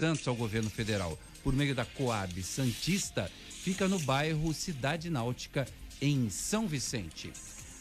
Ao governo federal por meio da Coab Santista fica no bairro Cidade Náutica, em São Vicente.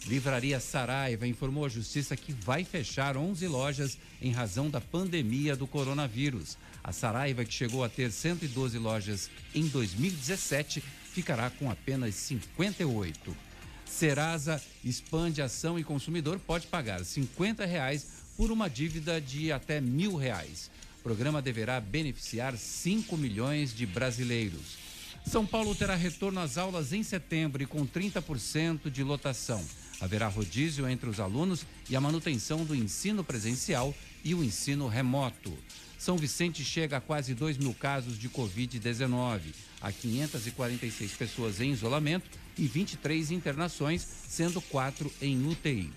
Livraria Saraiva informou à Justiça que vai fechar 11 lojas em razão da pandemia do coronavírus. A Saraiva, que chegou a ter 112 lojas em 2017, ficará com apenas 58. Serasa expande ação e consumidor pode pagar 50 reais por uma dívida de até mil reais. Programa deverá beneficiar 5 milhões de brasileiros. São Paulo terá retorno às aulas em setembro e com 30% de lotação. Haverá rodízio entre os alunos e a manutenção do ensino presencial e o ensino remoto. São Vicente chega a quase 2 mil casos de Covid-19. Há 546 pessoas em isolamento e 23 internações, sendo quatro em UTI.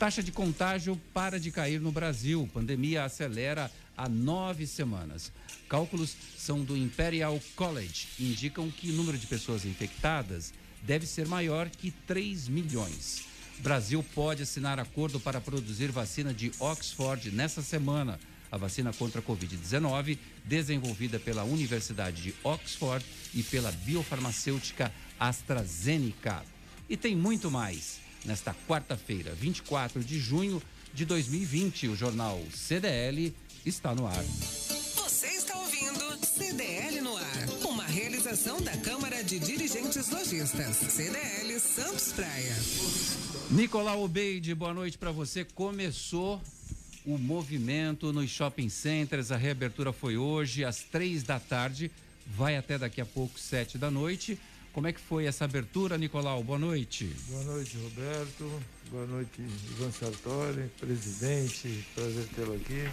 Taxa de contágio para de cair no Brasil. Pandemia acelera há nove semanas. Cálculos são do Imperial College indicam que o número de pessoas infectadas deve ser maior que 3 milhões. Brasil pode assinar acordo para produzir vacina de Oxford nessa semana. A vacina contra a Covid-19, desenvolvida pela Universidade de Oxford e pela biofarmacêutica AstraZeneca. E tem muito mais. Nesta quarta-feira, 24 de junho de 2020, o jornal CDL está no ar. Você está ouvindo CDL no ar, uma realização da Câmara de Dirigentes Lojistas, CDL Santos Praia. Nicolau Obeide, boa noite para você. Começou o movimento nos shopping centers, a reabertura foi hoje às três da tarde, vai até daqui a pouco sete da noite. Como é que foi essa abertura, Nicolau? Boa noite. Boa noite, Roberto. Boa noite, Ivan Sartori, presidente. Prazer tê-lo aqui.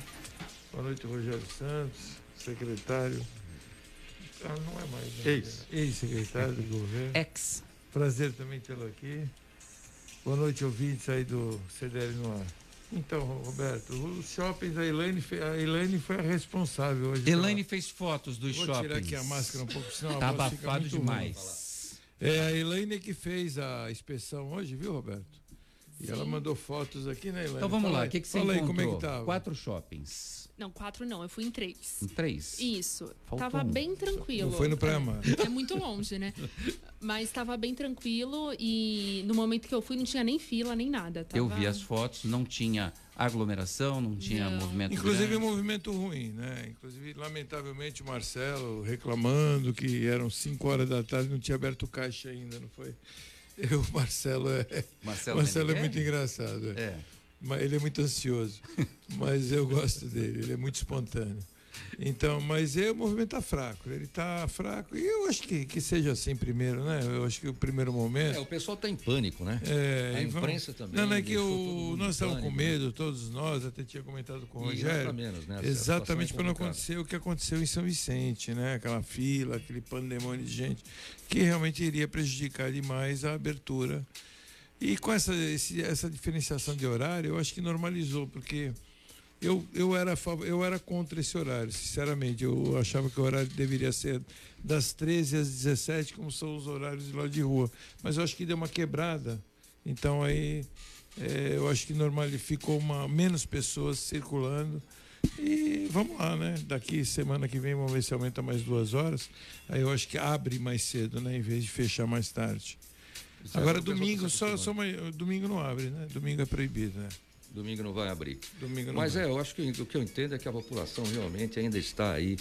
Boa noite, Rogério Santos, secretário. Ah, não é mais. Né? Ex. Ex-secretário do governo. Ex. Prazer também tê-lo aqui. Boa noite, ouvintes aí do CDL no ar. Então, Roberto, os shoppings, a Elaine, a Elaine foi a responsável hoje. Elaine pela... fez fotos dos Vou shoppings. Vou tirar aqui a máscara um pouco, senão tá abafado demais. É a Elaine que fez a inspeção hoje, viu, Roberto? E Sim. ela mandou fotos aqui, né, Elaine? Então vamos Fala lá, o que, que você Fala encontrou? Aí, como é que tava? Quatro shoppings. Não, quatro não, eu fui em três. Em três? Isso. Faltou tava um. bem tranquilo. Não foi no Praia Mar. É muito longe, né? Mas tava bem tranquilo e no momento que eu fui não tinha nem fila, nem nada. Tava... Eu vi as fotos, não tinha aglomeração, não tinha Não. movimento Inclusive grande. movimento ruim, né? Inclusive, lamentavelmente, o Marcelo reclamando que eram 5 horas da tarde não tinha aberto o caixa ainda, não foi? Eu, o Marcelo é. Marcelo, Marcelo é muito engraçado. é. É. Mas ele é muito ansioso. mas eu gosto dele, ele é muito espontâneo. Então, mas é, o movimento está fraco, ele está fraco. E eu acho que, que seja assim primeiro, né? Eu acho que o primeiro É, momento. o pessoal está em pânico, né? É, a e vamos- imprensa também Não, não é que o, nós estávamos com né? medo, todos nós, até tinha comentado com o Rogério. menos, né? Exatamente é para não acontecer o que aconteceu em São Vicente, né? Aquela fila, aquele pandemônio de gente, que realmente iria prejudicar demais a abertura. E com essa, esse- essa diferenciação de horário, eu acho que normalizou, porque eu, eu, era, eu era contra esse horário, sinceramente. Eu achava que o horário deveria ser das 13 às 17, como são os horários de lá de rua. Mas eu acho que deu uma quebrada. Então aí é, eu acho que normal ficou uma, menos pessoas circulando. E vamos lá, né? Daqui semana que vem vamos ver se aumenta mais duas horas. Aí eu acho que abre mais cedo, né? Em vez de fechar mais tarde. Isso é Agora coisa domingo só, tá só uma- domingo não abre, né? Domingo é proibido, né? Domingo não vai abrir. Domingo não Mas vai. é, eu acho que o que eu entendo é que a população realmente ainda está aí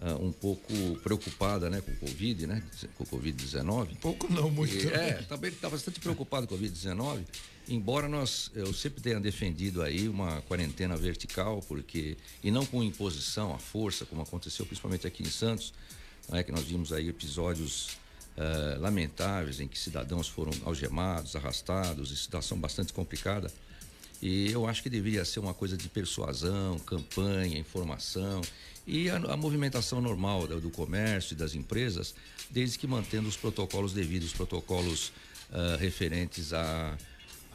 ah, um pouco preocupada, né, com o Covid, né, com o Covid-19. Pouco não, muito. E, é, também está bastante preocupado com o Covid-19, embora nós, eu sempre tenha defendido aí uma quarentena vertical, porque, e não com imposição à força, como aconteceu principalmente aqui em Santos, né, que nós vimos aí episódios eh, lamentáveis em que cidadãos foram algemados, arrastados, em situação bastante complicada. E eu acho que deveria ser uma coisa de persuasão, campanha, informação e a, a movimentação normal do, do comércio e das empresas, desde que mantendo os protocolos devidos, os protocolos ah, referentes à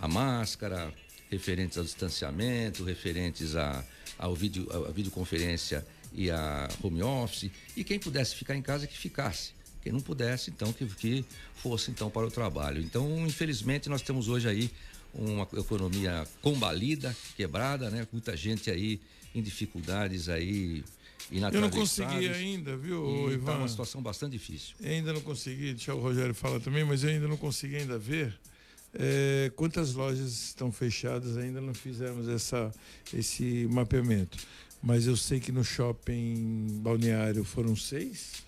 à máscara, referentes ao distanciamento, referentes à ao vídeo, à videoconferência e a home office. E quem pudesse ficar em casa, que ficasse. Quem não pudesse, então, que, que fosse então para o trabalho. Então, infelizmente, nós temos hoje aí uma economia combalida, quebrada, né? Muita gente aí em dificuldades aí. Eu não consegui ainda, viu, e Ivan? Tá uma situação bastante difícil. Eu ainda não consegui, deixa o Rogério falar também, mas eu ainda não consegui ainda ver é, quantas lojas estão fechadas, ainda não fizemos essa, esse mapeamento. Mas eu sei que no shopping balneário foram seis,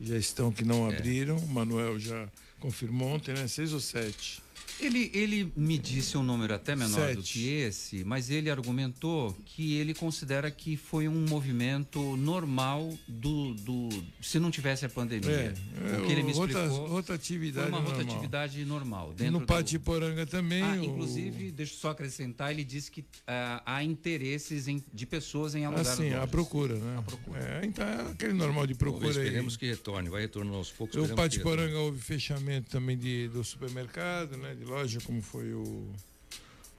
já estão que não É. abriram, o Manuel já confirmou ontem, né? Seis ou sete. Ele, ele me disse um número até menor do Sete. que esse, mas ele argumentou que ele considera que foi um movimento normal do. do se não tivesse a pandemia. É, o que ele me rota- explicou rotatividade foi uma normal. rotatividade normal. E dentro no do- também. Ah, o- inclusive, deixa eu só acrescentar, ele disse que ah, há interesses em- de pessoas em alugar Assim, as a procura, né? A procura. É, então é aquele normal de procura aí. esperemos que retorne, vai retornando aos poucos. O. Poranga houve fechamento também de, do supermercado, né? De loja, como foi o,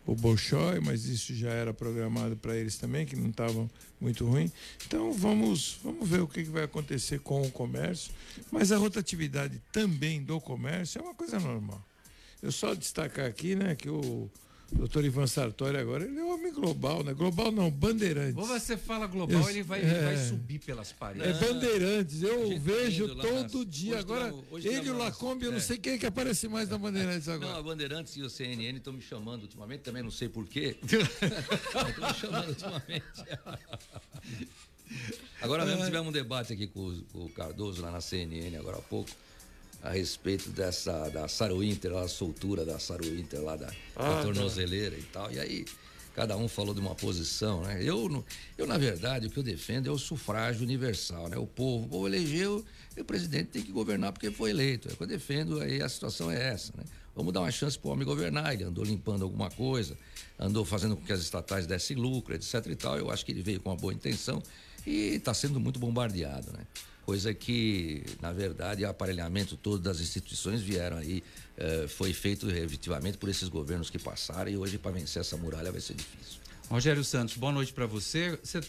o Bolshoi, mas isso já era programado para eles também, que não estavam muito ruim. Então vamos, vamos ver o que, que vai acontecer com o comércio. Mas a rotatividade também do comércio é uma coisa normal. Eu só destacar aqui, né, que o doutor Ivan Sartori agora, ele é um homem global, né? Global não, Bandeirantes. Ou você fala global, Eu- ele vai, ele é. vai subir pelas paredes. É Bandeirantes, eu tá vejo lá todo nas- dia. Agora, ele e o Lacombe, eu não é. sei quem é que aparece mais na Bandeirantes Não, agora. a Bandeirantes e o CNN estão me chamando ultimamente, também não sei porquê. Estão me chamando ultimamente. Agora mesmo tivemos um debate aqui com o, com o Cardoso lá na CNN agora há pouco, a respeito dessa da Saro Inter, lá, a soltura da Saro Inter lá da, da Ah, tá. tornozeleira e tal. E aí cada um falou de uma posição, né? Eu, eu, na verdade, o que eu defendo é o sufrágio universal, né? O povo, o povo elegeu e o presidente tem que governar porque foi eleito. É o que eu defendo, aí a situação é essa, né? Vamos dar uma chance para o homem governar. Ele andou limpando alguma coisa, andou fazendo com que as estatais dessem lucro, etc e tal. Eu acho que ele veio com uma boa intenção e está sendo muito bombardeado, né? Coisa que, na verdade, o aparelhamento todo das instituições vieram aí, eh, foi feito efetivamente por esses governos que passaram e hoje para vencer essa muralha vai ser difícil. Rogério Santos, boa noite para você. Você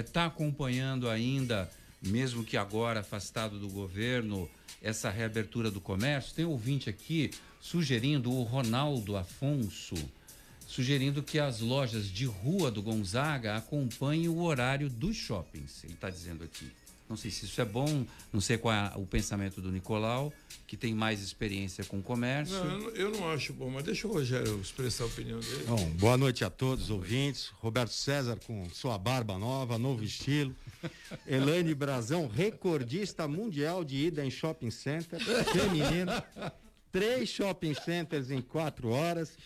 está acompanhando ainda, mesmo que agora afastado do governo, essa reabertura do comércio? Tem ouvinte aqui sugerindo, o Ronaldo Afonso, sugerindo que as lojas de rua do Gonzaga acompanhem o horário dos shoppings. Ele está dizendo aqui. Não sei se isso é bom, não sei qual é o pensamento do Nicolau, que tem mais experiência com comércio. Não, eu não- eu não acho bom, mas deixa o Rogério expressar a opinião dele. Bom, boa noite a todos, ouvintes. Roberto César com sua barba nova, novo estilo. Elaine Brazão, recordista mundial de ida em shopping center, feminina. Três shopping centers em quatro horas.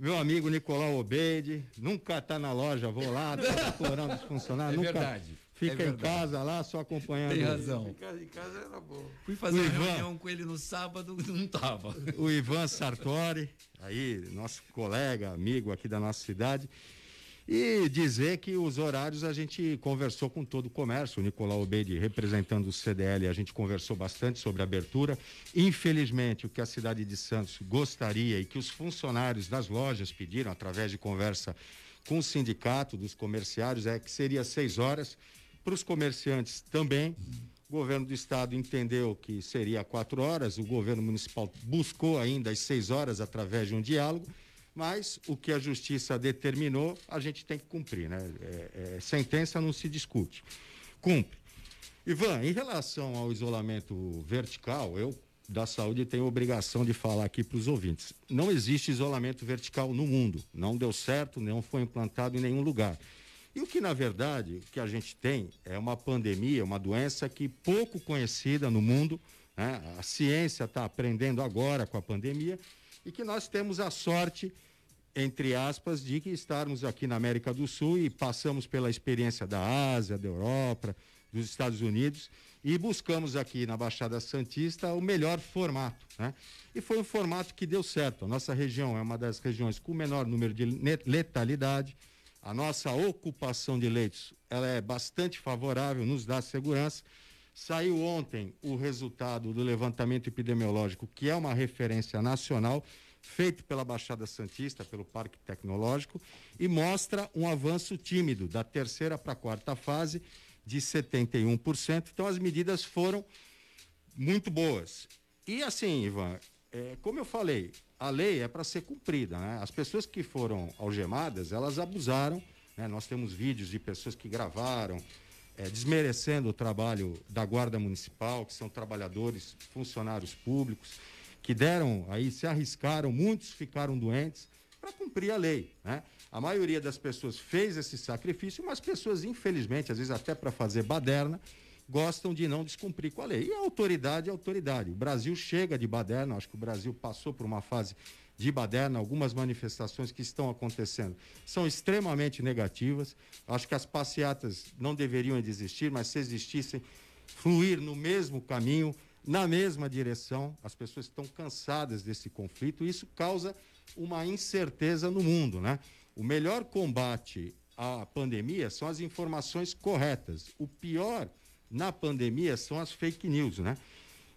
Meu amigo Nicolau Obeide, nunca tá na loja, vou lá, tá explorando os funcionários. É nunca verdade, Fica é em casa lá, só acompanhando. Tem razão. Casa, em casa era bom. Fui fazer Ivan. reunião com ele no sábado, não tava. o Ivan Sartori, aí, nosso colega, amigo aqui da nossa cidade. E dizer que os horários a gente conversou com todo o comércio. O Nicolau Obeide, representando o CDL, a gente conversou bastante sobre a abertura. Infelizmente, o que a cidade de Santos gostaria e que os funcionários das lojas pediram, através de conversa com o sindicato dos comerciários, é que seria seis horas. Para os comerciantes também. O governo do estado entendeu que seria quatro horas, o governo municipal buscou ainda as seis horas através de um diálogo, mas o que a justiça determinou, a gente tem que cumprir, né? É, é, sentença não se discute. Cumpre. Ivan, em relação ao isolamento vertical, eu da saúde tenho obrigação de falar aqui para os ouvintes. Não existe isolamento vertical no mundo. Não deu certo, não foi implantado em nenhum lugar. E o que, na verdade, o que a gente tem é uma pandemia, uma doença que pouco conhecida no mundo, né? a ciência está aprendendo agora com a pandemia, e que nós temos a sorte, entre aspas, de que estarmos aqui na América do Sul e passamos pela experiência da Ásia, da Europa, dos Estados Unidos, e buscamos aqui na Baixada Santista o melhor formato. Né? E foi um formato que deu certo. A nossa região é uma das regiões com menor número de letalidade. A nossa ocupação de leitos ela é bastante favorável, nos dá segurança. Saiu ontem o resultado do levantamento epidemiológico, que é uma referência nacional, feito pela Baixada Santista, pelo Parque Tecnológico, e mostra um avanço tímido da terceira para a quarta fase de 71%. Então as medidas foram muito boas. E assim, Ivan, é, como eu falei, a lei é para ser cumprida, né? As pessoas que foram algemadas, elas abusaram, né? Nós temos vídeos de pessoas que gravaram é, desmerecendo o trabalho da Guarda Municipal, que são trabalhadores, funcionários públicos, que deram aí, se arriscaram, muitos ficaram doentes para cumprir a lei. Né? A maioria das pessoas fez esse sacrifício, mas pessoas, infelizmente, às vezes até para fazer baderna, gostam de não descumprir com a lei. E a autoridade é autoridade. O Brasil chega de baderna, acho que o Brasil passou por uma fase de baderna, algumas manifestações que estão acontecendo são extremamente negativas. Acho que as passeatas não deveriam existir, mas se existissem, fluir no mesmo caminho, na mesma direção. As pessoas estão cansadas desse conflito e isso causa uma incerteza no mundo, né? O melhor combate à pandemia são as informações corretas. O pior na pandemia são as fake news, né?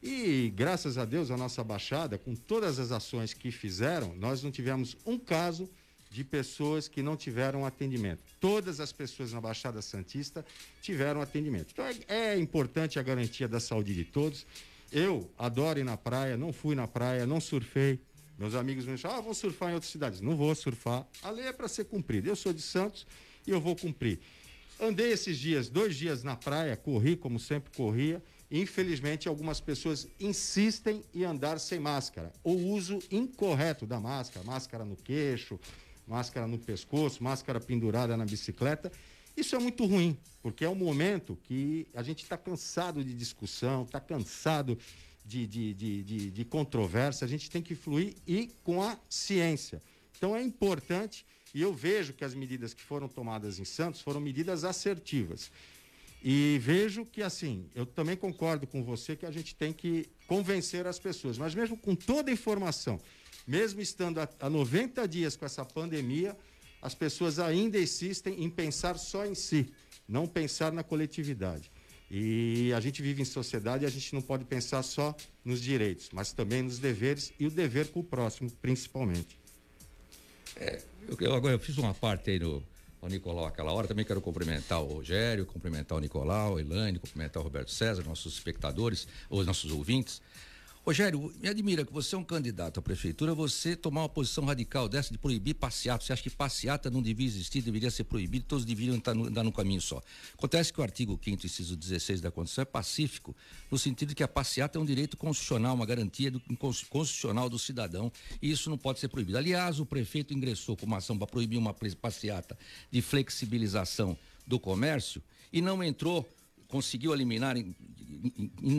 E graças a Deus, a nossa Baixada, com todas as ações que fizeram, nós não tivemos um caso de pessoas que não tiveram atendimento. Todas as pessoas na Baixada Santista tiveram atendimento. Então é, é importante a garantia da saúde de todos. Eu adoro ir na praia, não fui na praia, não surfei. Meus amigos me dizem, ah, vou surfar em outras cidades. Não vou surfar. A lei é para ser cumprida. Eu sou de Santos e eu vou cumprir. Andei esses dias, dois dias na praia, corri como sempre corria. Infelizmente, algumas pessoas insistem em andar sem máscara. O uso incorreto da máscara, máscara no queixo, máscara no pescoço, máscara pendurada na bicicleta. Isso é muito ruim, porque é um momento que a gente está cansado de discussão, está cansado de, de, de, de, de controvérsia, a gente tem que fluir e com a ciência. Então é importante e eu vejo que as medidas que foram tomadas em Santos foram medidas assertivas. E vejo que, assim, eu também concordo com você que a gente tem que convencer as pessoas, mas mesmo com toda a informação, mesmo estando a 90 dias com essa pandemia, as pessoas ainda insistem em pensar só em si, não pensar na coletividade. E a gente vive em sociedade e a gente não pode pensar só nos direitos, mas também nos deveres e o dever com o próximo, principalmente. É, eu, agora eu fiz uma parte aí no, no Nicolau aquela hora. Também quero cumprimentar o Rogério, cumprimentar o Nicolau, a Elaine, cumprimentar o Roberto César, nossos espectadores, os nossos ouvintes. Rogério, me admira que você é um candidato à prefeitura, você tomar uma posição radical dessa de proibir passeata. Você acha que passeata não devia existir, deveria ser proibido, todos deveriam estar no, andar no caminho só. Acontece que o artigo 5 inciso 16 da Constituição é pacífico, no sentido de que a passeata é um direito constitucional, uma garantia do, constitucional do cidadão, e isso não pode ser proibido. Aliás, o prefeito ingressou com uma ação para proibir uma passeata de flexibilização do comércio e não entrou conseguiu eliminar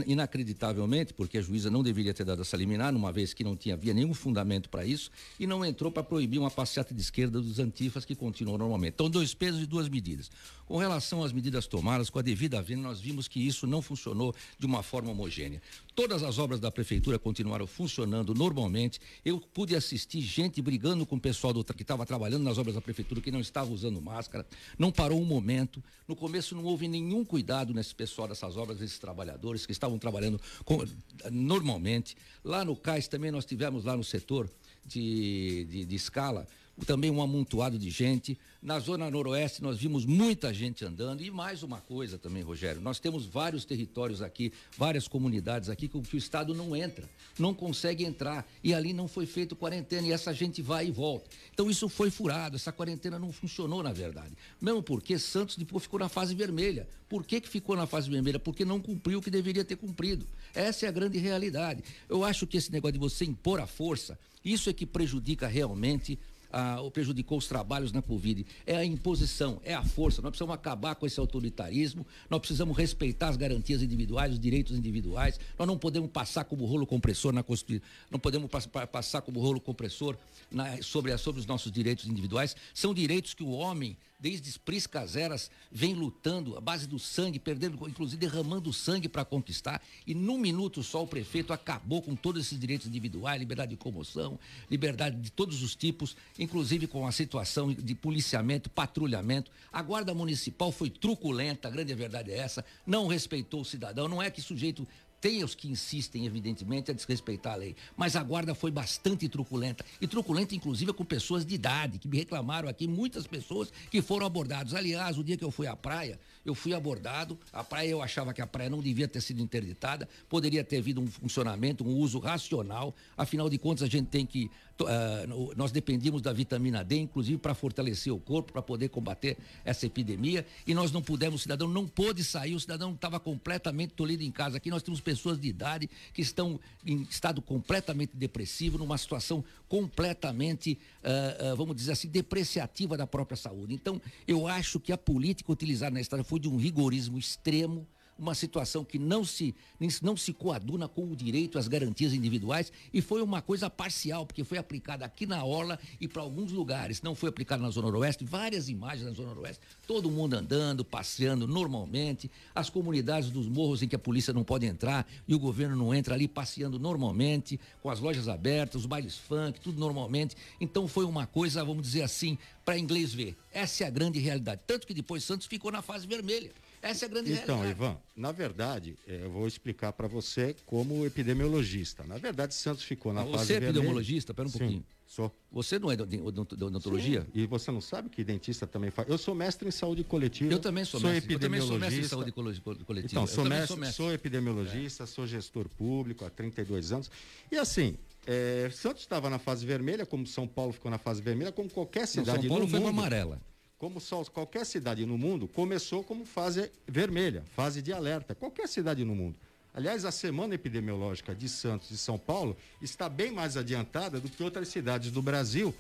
inacreditavelmente, porque a juíza não deveria ter dado essa liminar, uma vez que não tinha havia nenhum fundamento para isso, e não entrou para proibir uma passeata de esquerda dos antifas que continuam normalmente. Então, dois pesos e duas medidas. Com relação às medidas tomadas, com a devida venda, nós vimos que isso não funcionou de uma forma homogênea. Todas as obras da prefeitura continuaram funcionando normalmente. Eu pude assistir gente brigando com o pessoal do, que estava trabalhando nas obras da prefeitura que não estava usando máscara. Não parou um momento. No começo não houve nenhum cuidado nesse pessoal dessas obras, desses trabalhadores que estavam trabalhando com, normalmente. Lá no CAIS também nós tivemos lá no setor de, de, de escala também um amontoado de gente. Na zona noroeste nós vimos muita gente andando e mais uma coisa também, Rogério, nós temos vários territórios aqui, várias comunidades aqui que o estado não entra, não consegue entrar e ali não foi feito quarentena e essa gente vai e volta. Então isso foi furado, essa quarentena não funcionou na verdade. Mesmo porque Santos depois ficou na fase vermelha. Por que que ficou na fase vermelha? Porque não cumpriu o que deveria ter cumprido. Essa é a grande realidade. Eu acho que esse negócio de você impor a força, isso é que prejudica realmente ah, prejudicou os trabalhos na Covid. É a imposição, é a força. Nós precisamos acabar com esse autoritarismo, nós precisamos respeitar as garantias individuais, os direitos individuais. Nós não podemos passar como rolo compressor na Constituição, não podemos passar como rolo compressor na, sobre, sobre os nossos direitos individuais. São direitos que o homem desde priscas eras, vem lutando, a base do sangue, perdendo, inclusive derramando sangue para conquistar. E num minuto só o prefeito acabou com todos esses direitos individuais, liberdade de comoção, liberdade de todos os tipos, inclusive com a situação de policiamento, patrulhamento. A guarda municipal foi truculenta, a grande verdade é essa, não respeitou o cidadão. Não é que sujeito tem os que insistem, evidentemente, a desrespeitar a lei. Mas a guarda foi bastante truculenta. E truculenta, inclusive, com pessoas de idade, que me reclamaram aqui, muitas pessoas que foram abordadas. Aliás, o dia que eu fui à praia, eu fui abordado. A praia, eu achava que a praia não devia ter sido interditada, poderia ter havido um funcionamento, um uso racional. Afinal de contas, a gente tem que uh, nós dependíamos da vitamina D, inclusive para fortalecer o corpo, para poder combater essa epidemia, e nós não pudemos, o cidadão não pôde sair, o cidadão estava completamente tolhido em casa. Aqui nós temos pessoas de idade que estão em estado completamente depressivo, numa situação completamente, uh, uh, vamos dizer assim, depreciativa da própria saúde. Então, eu acho que a política utilizada na estrada foi de um rigorismo extremo uma situação que não se, não se coaduna com o direito às garantias individuais e foi uma coisa parcial, porque foi aplicada aqui na Orla e para alguns lugares. Não foi aplicada na Zona Noroeste, várias imagens na Zona Noroeste, todo mundo andando, passeando normalmente, as comunidades dos morros em que a polícia não pode entrar e o governo não entra ali passeando normalmente, com as lojas abertas, os bailes funk, tudo normalmente. Então foi uma coisa, vamos dizer assim, para inglês ver. Essa é a grande realidade. Tanto que depois Santos ficou na fase vermelha. Essa é a grande então, realidade. Então, Ivan, na verdade, é, eu vou explicar para você como epidemiologista. Na verdade, Santos ficou na você fase Você é epidemiologista? Pera um Sim, pouquinho. Sou. Você não é de odontologia? Sim. E você não sabe que dentista também faz? Eu sou mestre em saúde coletiva. Eu também sou, sou mestre. Epidemiologista. Eu também sou mestre em saúde coletiva. Então, sou, mestre, sou, mestre, sou epidemiologista, é. sou gestor público há 32 anos. E assim, é, Santos estava na fase vermelha, como São Paulo ficou na fase vermelha, como qualquer cidade não, São Paulo no foi mundo. amarela como só, qualquer cidade no mundo, começou como fase vermelha, fase de alerta. Qualquer cidade no mundo. Aliás, a semana epidemiológica de Santos e São Paulo está bem mais adiantada do que outras cidades do Brasil,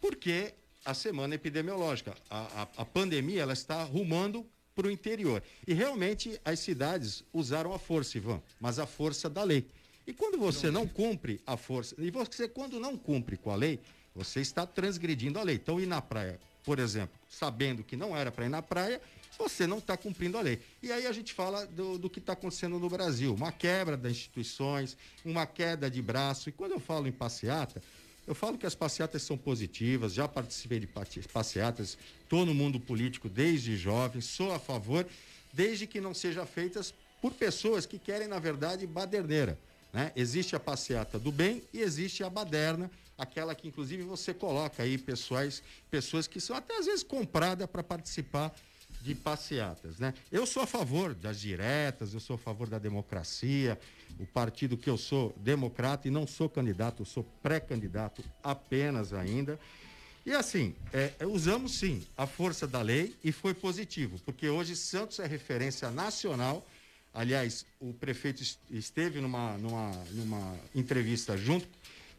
porque a semana epidemiológica, a, a, a pandemia, ela está rumando para o interior. E realmente as cidades usaram a força, Ivan, mas a força da lei. E quando você não cumpre a força, e você quando não cumpre com a lei, você está transgredindo a lei. Então, ir na praia por exemplo, sabendo que não era para ir na praia, você não está cumprindo a lei. E aí a gente fala do, do que está acontecendo no Brasil: uma quebra das instituições, uma queda de braço. E quando eu falo em passeata, eu falo que as passeatas são positivas, já participei de passeatas, estou no mundo político desde jovem, sou a favor, desde que não sejam feitas por pessoas que querem, na verdade, baderneira. Né? Existe a passeata do bem e existe a baderna aquela que inclusive você coloca aí pessoas, pessoas que são até às vezes compradas para participar de passeatas, né? Eu sou a favor das diretas, eu sou a favor da democracia, o partido que eu sou democrata e não sou candidato, eu sou pré-candidato apenas ainda. E assim, é, é usamos sim a força da lei e foi positivo, porque hoje Santos é referência nacional. Aliás, o prefeito esteve numa, numa, numa entrevista junto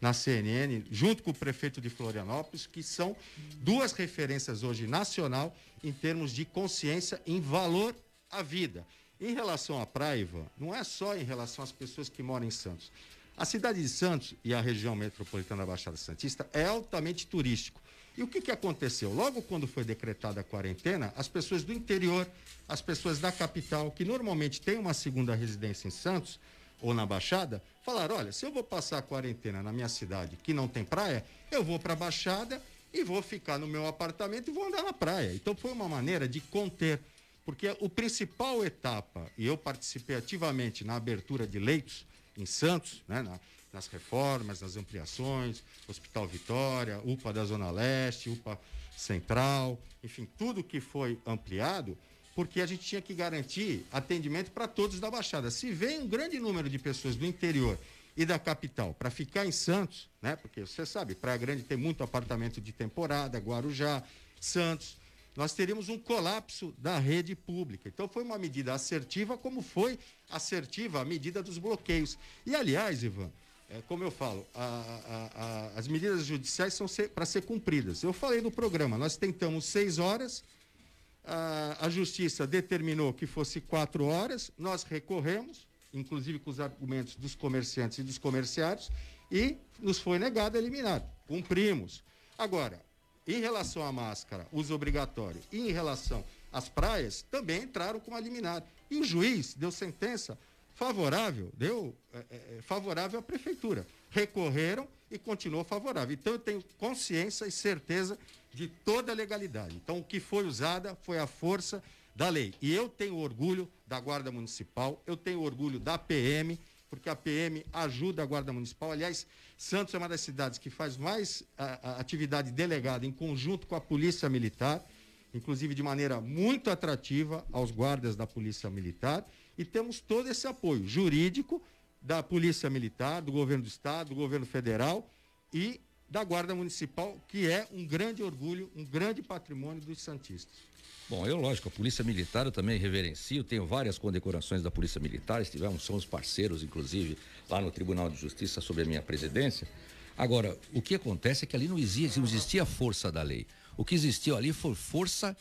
na CNN, junto com o prefeito de Florianópolis, que são duas referências hoje nacional em termos de consciência em valor à vida. Em relação à Praiva, não é só em relação às pessoas que moram em Santos. A cidade de Santos e a região metropolitana da Baixada Santista é altamente turístico. E o que, que aconteceu? Logo quando foi decretada a quarentena, as pessoas do interior, as pessoas da capital, que normalmente têm uma segunda residência em Santos, ou na Baixada, falaram: olha, se eu vou passar a quarentena na minha cidade que não tem praia, eu vou para a Baixada e vou ficar no meu apartamento e vou andar na praia. Então foi uma maneira de conter, porque o principal etapa, e eu participei ativamente na abertura de leitos em Santos, né, na, nas reformas, nas ampliações, Hospital Vitória, UPA da Zona Leste, UPA Central, enfim, tudo que foi ampliado porque a gente tinha que garantir atendimento para todos da Baixada. Se vem um grande número de pessoas do interior e da capital para ficar em Santos, né? Porque você sabe, Praia Grande tem muito apartamento de temporada, Guarujá, Santos. Nós teríamos um colapso da rede pública. Então foi uma medida assertiva, como foi assertiva a medida dos bloqueios. E aliás, Ivan, é, como eu falo, a, a, a, as medidas judiciais são para ser cumpridas. Eu falei no programa, nós tentamos seis horas a, justiça determinou que fosse quatro horas, nós recorremos, inclusive com os argumentos dos comerciantes e dos comerciários, e nos foi negado eliminar. Cumprimos. Agora, em relação à máscara, uso obrigatório, e em relação às praias, também entraram com a liminar. E o juiz deu sentença favorável, deu é, é, favorável à prefeitura. Recorreram e continuou favorável. Então eu tenho consciência e certeza de toda a legalidade. Então, o que foi usada foi a força da lei. E eu tenho orgulho da Guarda Municipal, eu tenho orgulho da PM, porque a PM ajuda a Guarda Municipal. Aliás, Santos é uma das cidades que faz mais a, a atividade delegada em conjunto com a Polícia Militar, inclusive de maneira muito atrativa aos guardas da Polícia Militar. E temos todo esse apoio jurídico da Polícia Militar, do Governo do Estado, do Governo Federal e da Guarda Municipal, que é um grande orgulho, um grande patrimônio dos Santistas. Bom, eu, lógico, a Polícia Militar eu também reverencio, tenho várias condecorações da Polícia Militar, estivemos, somos parceiros, inclusive, lá no Tribunal de Justiça sob a minha presidência. Agora, o que acontece é que ali não existia, não existia força da lei. O que existiu ali foi força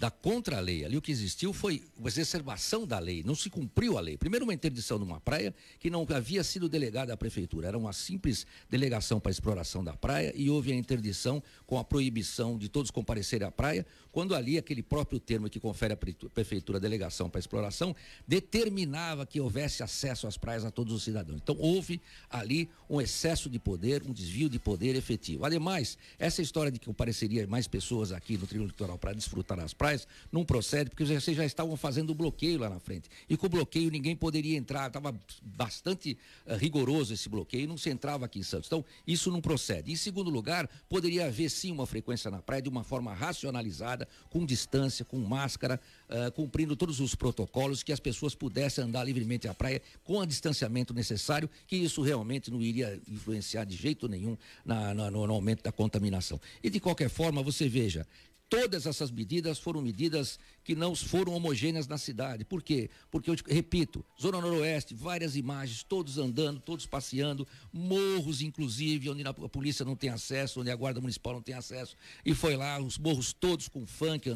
da contra-lei. Ali o que existiu foi uma exacerbação da lei, não se cumpriu a lei. Primeiro, uma interdição numa praia que não havia sido delegada à prefeitura, era uma simples delegação para exploração da praia e houve a interdição com a proibição de todos comparecerem à praia, quando ali aquele próprio termo que confere à prefeitura a delegação para exploração determinava que houvesse acesso às praias a todos os cidadãos. Então houve ali um excesso de poder, um desvio de poder efetivo. Ademais, essa história de que compareceria mais pessoas aqui no Tribunal Litoral para desfrutar das praias não procede, porque vocês já estavam fazendo o bloqueio lá na frente. E com o bloqueio ninguém poderia entrar, estava bastante uh, rigoroso esse bloqueio, não se entrava aqui em Santos. Então, isso não procede. Em segundo lugar, poderia haver sim uma frequência na praia de uma forma racionalizada, com distância, com máscara, uh, cumprindo todos os protocolos, que as pessoas pudessem andar livremente à praia com o distanciamento necessário, que isso realmente não iria influenciar de jeito nenhum na, na, no, no aumento da contaminação. E de qualquer forma, você veja, todas essas medidas foram medidas que não foram homogêneas na cidade. Por quê? Porque eu repito, Zona Noroeste, várias imagens, todos andando, todos passeando, morros inclusive, onde a polícia não tem acesso, onde a Guarda Municipal não tem acesso. E foi lá, os morros todos com funk,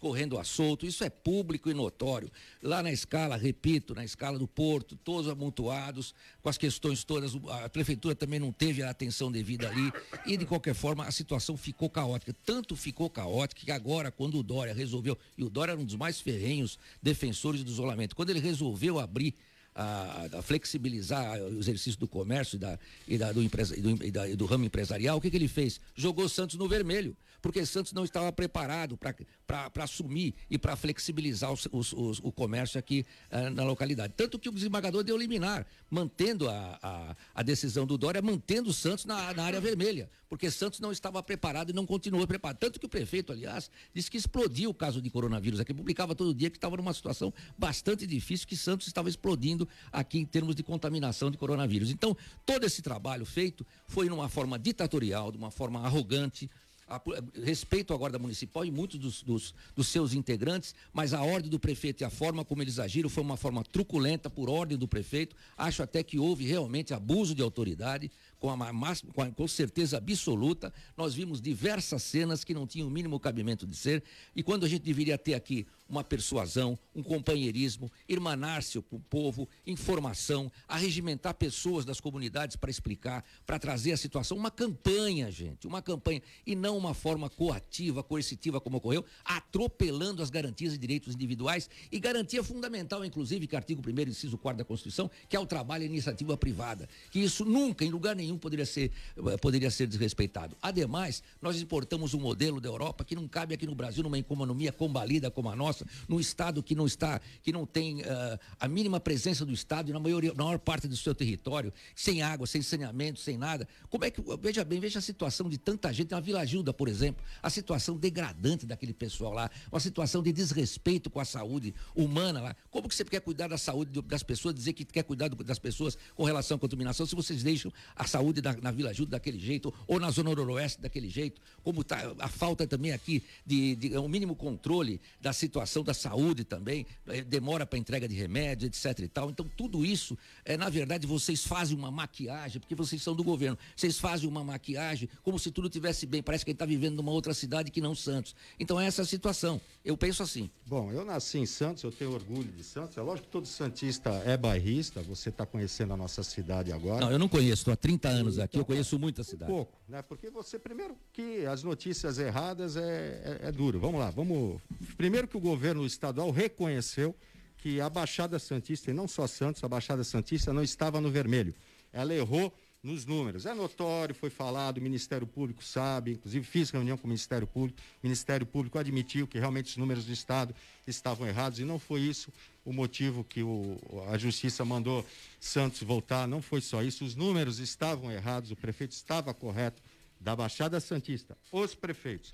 correndo a solto. Isso é público e notório. Lá na escala, repito, na escala do Porto, todos amontoados, com as questões todas. A prefeitura também não teve a atenção devida ali. E de qualquer forma, a situação ficou caótica. Tanto ficou caótica que agora, quando o Dória resolveu e o Dória era um dos mais ferrenhos defensores do isolamento. Quando ele resolveu abrir a, a, flexibilizar o exercício do comércio e, da, e, da, do, empresa, e, do, e, da, do ramo empresarial, o que, que ele fez? Jogou Santos no vermelho, porque Santos não estava preparado para assumir e para flexibilizar os, os, os, o comércio aqui uh, na localidade. Tanto que o desembargador deu liminar, mantendo a, a, a decisão do Dória, mantendo o Santos na, na área vermelha, porque Santos não estava preparado e não continuou preparado. Tanto que o prefeito, aliás, disse que explodiu o caso de coronavírus aqui, publicava todo dia que estava numa situação bastante difícil, que Santos estava explodindo aqui em termos de contaminação de coronavírus. Então, todo esse trabalho feito foi numa forma ditatorial, de uma forma arrogante, a, respeito à Guarda Municipal e muitos dos, dos, dos, seus integrantes, mas a ordem do prefeito e a forma como eles agiram foi uma forma truculenta por ordem do prefeito. Acho até que houve realmente abuso de autoridade, com, a máxima, com, a, com certeza absoluta. Nós vimos diversas cenas que não tinham o mínimo cabimento de ser, e quando a gente deveria ter aqui uma persuasão, um companheirismo, irmanar-se com o povo, informação, arregimentar pessoas das comunidades para explicar, para trazer a situação, uma campanha, gente, uma campanha, e não uma forma coativa, coercitiva como ocorreu, atropelando as garantias e direitos individuais e garantia fundamental, inclusive, que artigo 1 inciso 4 da Constituição, que é o trabalho e iniciativa privada, que isso nunca, em lugar nenhum, poderia ser, eh, poderia ser desrespeitado. Ademais, nós importamos um modelo da Europa que não cabe aqui no Brasil, numa economia combalida como a nossa, num estado que não está, que não tem uh, a mínima presença do estado e na maioria, na maior parte do seu território, sem água, sem saneamento, sem nada. Como é que veja bem, veja a situação de tanta gente na Vila Gilda, por exemplo, a situação degradante daquele pessoal lá, uma situação de desrespeito com a saúde humana lá. Como que você quer cuidar da saúde das pessoas, dizer que quer cuidar das pessoas com relação à contaminação, se vocês deixam a saúde da, na Vila Gilda daquele jeito ou na zona noroeste daquele jeito, como está a falta também aqui de, de um mínimo controle da situação da saúde também, eh, demora para entrega de remédio, etc e tal. Então, tudo isso, é, na verdade, vocês fazem uma maquiagem, porque vocês são do governo, vocês fazem uma maquiagem como se tudo estivesse bem. Parece que ele está vivendo numa outra cidade que não Santos. Então, é essa a situação. Eu penso assim. Bom, eu nasci em Santos, eu tenho orgulho de Santos. É lógico que todo Santista é bairrista, você está conhecendo a nossa cidade agora. Não, eu não conheço, estou há 30 anos aqui, eu conheço muita cidade. Um pouco, né? Porque você, primeiro, que as notícias erradas é, é, é duro. Vamos lá, vamos. Primeiro que o governo estadual reconheceu que a Baixada Santista, e não só Santos, a Baixada Santista não estava no vermelho. Ela errou nos números. É notório, foi falado, o Ministério Público sabe, inclusive fiz reunião com o Ministério Público, o Ministério Público admitiu que realmente os números do Estado estavam errados e não foi isso o motivo que o, a Justiça mandou Santos voltar, não foi só isso, os números estavam errados, o prefeito estava correto da Baixada Santista, os prefeitos.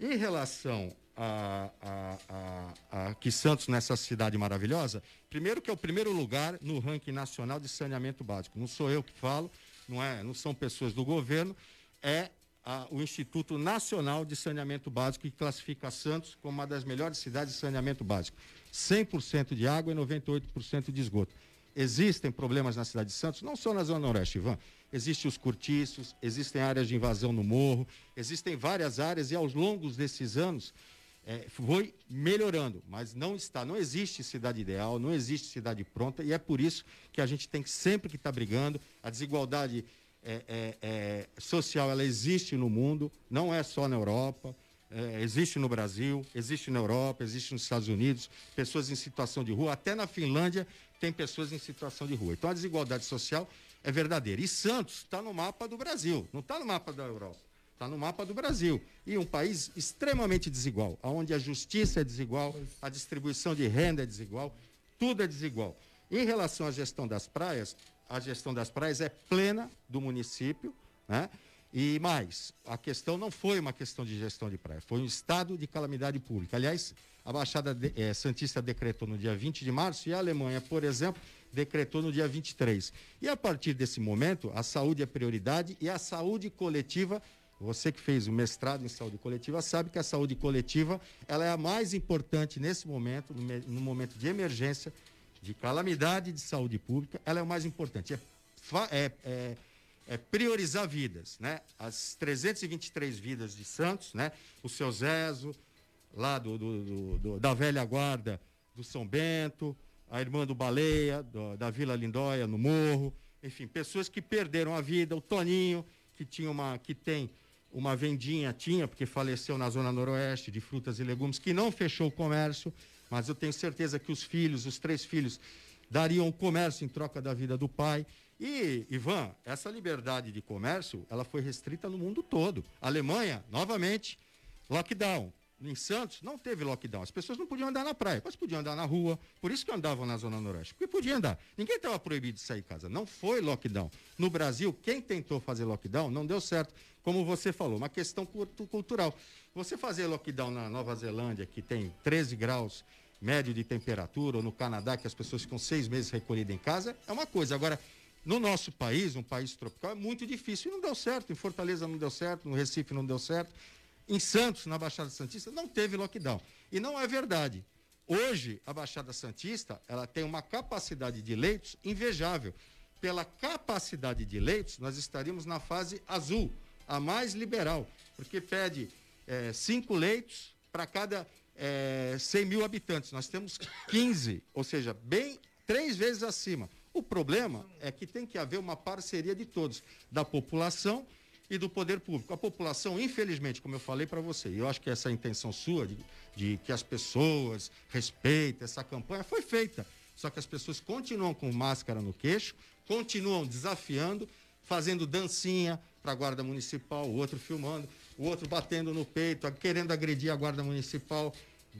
Em relação a, a, a, a, que Santos nessa cidade maravilhosa, primeiro que é o primeiro lugar no ranking nacional de saneamento básico. Não sou eu que falo, não é, não são pessoas do governo, é a, o Instituto Nacional de Saneamento Básico, que classifica Santos como uma das melhores cidades de saneamento básico. 100% de água e 98% de esgoto. Existem problemas na cidade de Santos, não só na Zona Noroeste, Ivan. Existem os cortiços, existem áreas de invasão no morro, existem várias áreas e ao longo desses anos é, foi melhorando, mas não está, não existe cidade ideal, não existe cidade pronta e é por isso que a gente tem que sempre que estar tá brigando. A desigualdade é, é, é, social ela existe no mundo, não é só na Europa, é, existe no Brasil, existe na Europa, existe nos Estados Unidos, pessoas em situação de rua, até na Finlândia tem pessoas em situação de rua. Então a desigualdade social é verdadeira. E Santos está no mapa do Brasil, não está no mapa da Europa, está no mapa do Brasil. E um país extremamente desigual, onde a justiça é desigual, a distribuição de renda é desigual, tudo é desigual. Em relação à gestão das praias, a gestão das praias é plena do município, né? E mais, a questão não foi uma questão de gestão de praia, foi um estado de calamidade pública. Aliás, a Baixada de, é, Santista decretou no dia 20 de março e a Alemanha, por exemplo, decretou no dia 23. E a partir desse momento, a saúde é prioridade e a saúde coletiva, você que fez o mestrado em saúde coletiva sabe que a saúde coletiva ela é a mais importante nesse momento, no, momento de emergência, de calamidade de saúde pública, ela é o mais importante. É, é, é, é, priorizar vidas, né? As 323 vidas de Santos, né? O seu Zezo, lá do, do, do, do da velha guarda do São Bento, a irmã do Baleia, do, da Vila Lindóia, no Morro, enfim, pessoas que perderam a vida, o Toninho, que tinha uma, que tem uma vendinha, tinha, porque faleceu na zona noroeste de frutas e legumes, que não fechou o comércio, mas eu tenho certeza que os filhos, os três filhos, dariam comércio em troca da vida do pai. E, Ivan, essa liberdade de comércio, ela foi restrita no mundo todo. Alemanha, novamente, lockdown. Em Santos, não teve lockdown. As pessoas não podiam andar na praia, mas podiam andar na rua. Por isso que andavam na Zona Noroeste. Porque podiam andar. Ninguém estava proibido de sair de casa. Não foi lockdown. No Brasil, quem tentou fazer lockdown não deu certo. Como você falou, uma questão cultural. Você fazer lockdown na Nova Zelândia, que tem 13 graus médio de temperatura, ou no Canadá, que as pessoas ficam seis meses recolhidas em casa, é uma coisa. Agora, no nosso país, um país tropical, é muito difícil. E não deu certo. Em Fortaleza não deu certo, no Recife não deu certo. Em Santos, na Baixada Santista, não teve lockdown. E não é verdade. Hoje, a Baixada Santista, ela tem uma capacidade de leitos invejável. Pela capacidade de leitos, nós estaríamos na fase azul, a mais liberal, porque pede é, cinco leitos para cada é, 100 mil habitantes. Nós temos 15, ou seja, bem três vezes acima. O problema é que tem que haver uma parceria de todos, da população e do poder público. A população, infelizmente, como eu falei para você, e eu acho que essa intenção sua de, de que as pessoas respeitem essa campanha foi feita. Só que as pessoas continuam com máscara no queixo, continuam desafiando, fazendo dancinha para a guarda municipal, o outro filmando, o outro batendo no peito, querendo agredir a guarda municipal,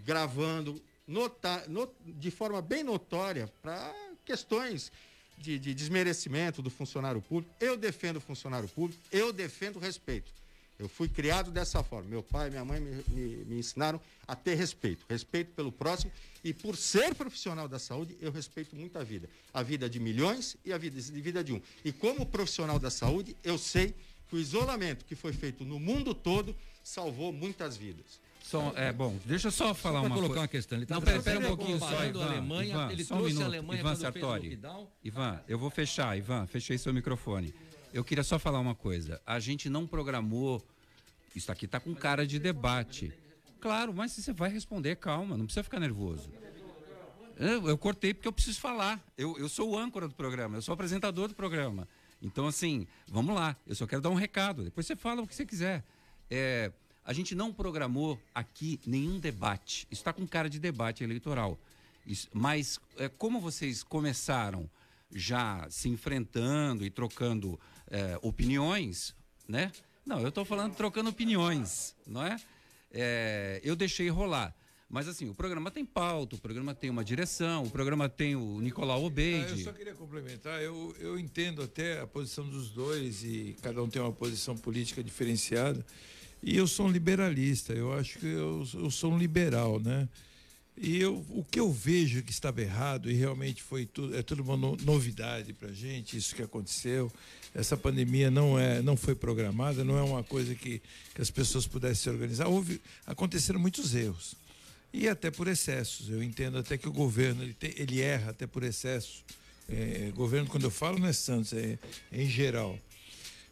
gravando, nota, not, de forma bem notória para questões de, de desmerecimento do funcionário público. Eu defendo o funcionário público, eu defendo o respeito. Eu fui criado dessa forma. Meu pai e minha mãe me, me, me, ensinaram a ter respeito. Respeito pelo próximo. E por ser profissional da saúde, eu respeito muito a vida. A vida de milhões e a vida, de vida de um. E como profissional da saúde, eu sei que o isolamento que foi feito no mundo todo salvou muitas vidas. Só, é, bom, deixa eu só falar só uma colocar coisa. uma questão. Ele tá não, pera, pera um pouquinho só, Ivan, Alemanha, Ivan, ele só um minuto. a Alemanha Ivan Sartori. Ivan, eu vou fechar, Ivan, fechei seu microfone. Eu queria só falar uma coisa. A gente não programou. Isso aqui tá com cara de debate. Claro, mas você vai responder, calma, não precisa ficar nervoso. Eu, eu cortei porque eu preciso falar. Eu, eu sou o âncora do programa, eu sou o apresentador do programa. Então, assim, vamos lá. Eu só quero dar um recado. Depois você fala o que você quiser. É, a gente não programou aqui nenhum debate. Está com cara de debate eleitoral. Mas é, como vocês começaram já se enfrentando e trocando é, opiniões, né? Não, eu estou falando trocando opiniões, não é? é? Eu deixei rolar. Mas assim, o programa tem pauta, o programa tem uma direção, o programa tem o Nicolau Obeide. Ah, eu só queria complementar, eu, eu entendo até a posição dos dois e cada um tem uma posição política diferenciada. E eu sou um liberalista, eu acho que eu, eu sou um liberal, né? E eu, o que eu vejo que estava errado, e realmente foi tudo, é tudo uma no, novidade para gente, isso que aconteceu. Essa pandemia não, é, não foi programada, não é uma coisa que, que as pessoas pudessem se organizar. Houve, aconteceram muitos erros. E até por excessos. Eu entendo até que o governo ele, te, ele erra até por excesso. É, governo, quando eu falo, não é Santos, é, é em geral.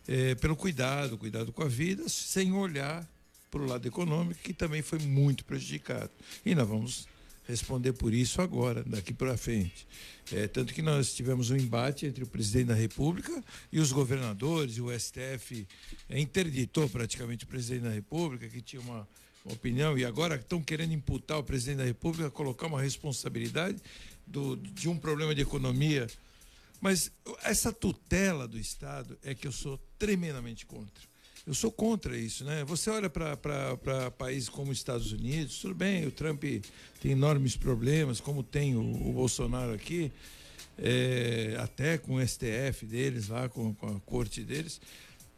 É, pelo cuidado, cuidado com a vida, sem olhar para o lado econômico, que também foi muito prejudicado. E nós vamos responder por isso agora, daqui para frente. É, tanto que nós tivemos um embate entre o presidente da República e os governadores, e o STF é, interditou praticamente o presidente da República, que tinha uma, opinião, e agora estão querendo imputar o presidente da República, colocar uma responsabilidade do, de um problema de economia. Mas essa tutela do Estado é que eu sou tremendamente contra. Eu sou contra isso, né? Você olha para países como os Estados Unidos, tudo bem, o Trump tem enormes problemas, como tem o, o Bolsonaro aqui, é, até com o STF deles lá, com, com a corte deles,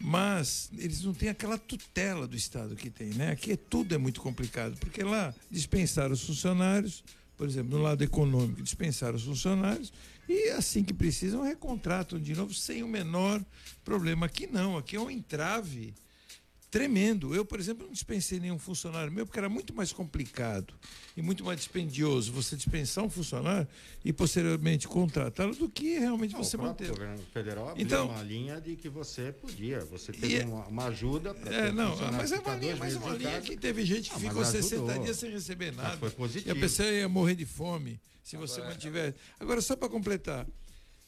mas eles não têm aquela tutela do Estado que tem, né? Aqui é, tudo é muito complicado, porque lá dispensaram os funcionários, por exemplo, no lado econômico, dispensaram os funcionários e assim que precisam recontratam de novo sem o menor problema. Aqui não, aqui é um entrave tremendo. Eu, por exemplo, não dispensei nenhum funcionário meu porque era muito mais complicado e muito mais dispendioso você dispensar um funcionário e posteriormente contratá-lo do que realmente não, você manter. O governo federal abriu então, uma linha de que você podia, você teve é, uma, uma, ajuda para É, não, mas é uma linha, mas uma linha que teve gente que ah, ficou 60 dias sem receber nada. Mas foi positivo. E a pessoa ia morrer de fome se Agora, você mantiver. Agora, só para completar,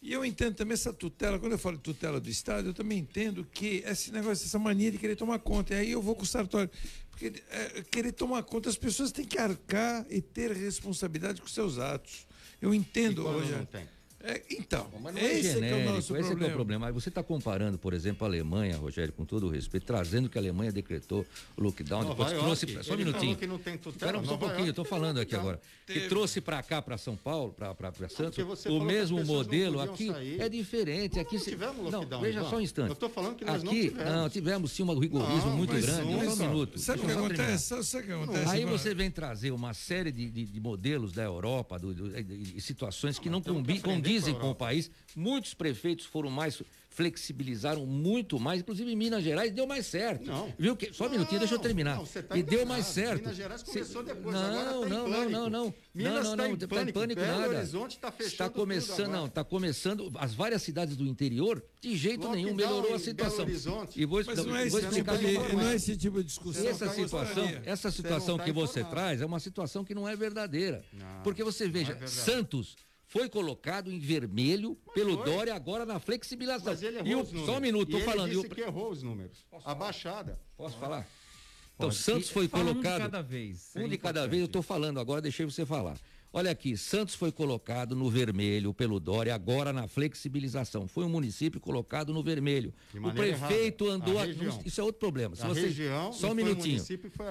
e eu entendo também essa tutela, quando eu falo de tutela do Estado, eu também entendo que esse negócio, essa mania de querer tomar conta. E aí eu vou com o Sartori. Porque é, querer tomar conta, as pessoas têm que arcar e ter responsabilidade com seus atos. Eu entendo hoje. Não tem. É, então, mas não é esse genérico, é o nosso esse problema. é o problema. Aí você está comparando, por exemplo, a Alemanha, Rogério, com todo o respeito, trazendo que a Alemanha decretou o lockdown, Nova depois York, trouxe. Só um minutinho. Que não tem tutela, só um pouquinho, estou falando aqui agora. Teve. Que trouxe para cá, para São Paulo, para Santos, o mesmo modelo. Aqui sair. é diferente. Aqui não se... tivemos lockdown. Não, veja só um instante. Eu estou falando que nós aqui, não tivemos. Não, tivemos sim um rigorismo muito grande. Um minuto. Sabe o que acontece? Sabe o que acontece? Aí você vem trazer uma série de modelos da Europa, de situações que não condizem com o país Muitos prefeitos foram mais flexibilizaram muito mais, inclusive em Minas Gerais deu mais certo. Não. Viu que só um minutinho, deixa eu terminar. Não, tá e deu mais certo. Minas Gerais começou Cê... depois, não, agora tá não, não, não, não, Minas não, não, tá não, em pânico, tá em pânico Belo nada. Horizonte está fechando Está começando, não, está começando as várias cidades do interior de jeito Lockdown nenhum melhorou a situação. E vou, Mas não, é esse, tipo de, não é esse tipo de discussão. Essa situação, essa situação tá que você traz é uma situação que não é verdadeira. Porque você veja, é Santos foi colocado em vermelho pelo foi. Dória agora na flexibilização. Mas ele errou e o, os números. Só um minuto, tô falando. Ele disse que errou os números. Posso a baixada. Posso falar? Então, Pode. Santos foi colocado. Um de cada vez. Um é de cada vez, eu estou falando agora, deixei você falar. Olha aqui, Santos foi colocado no vermelho pelo Dória, agora na flexibilização. Foi um município colocado no vermelho. O prefeito errada. andou. A a... Isso é outro problema. Se a você... região, só um minutinho.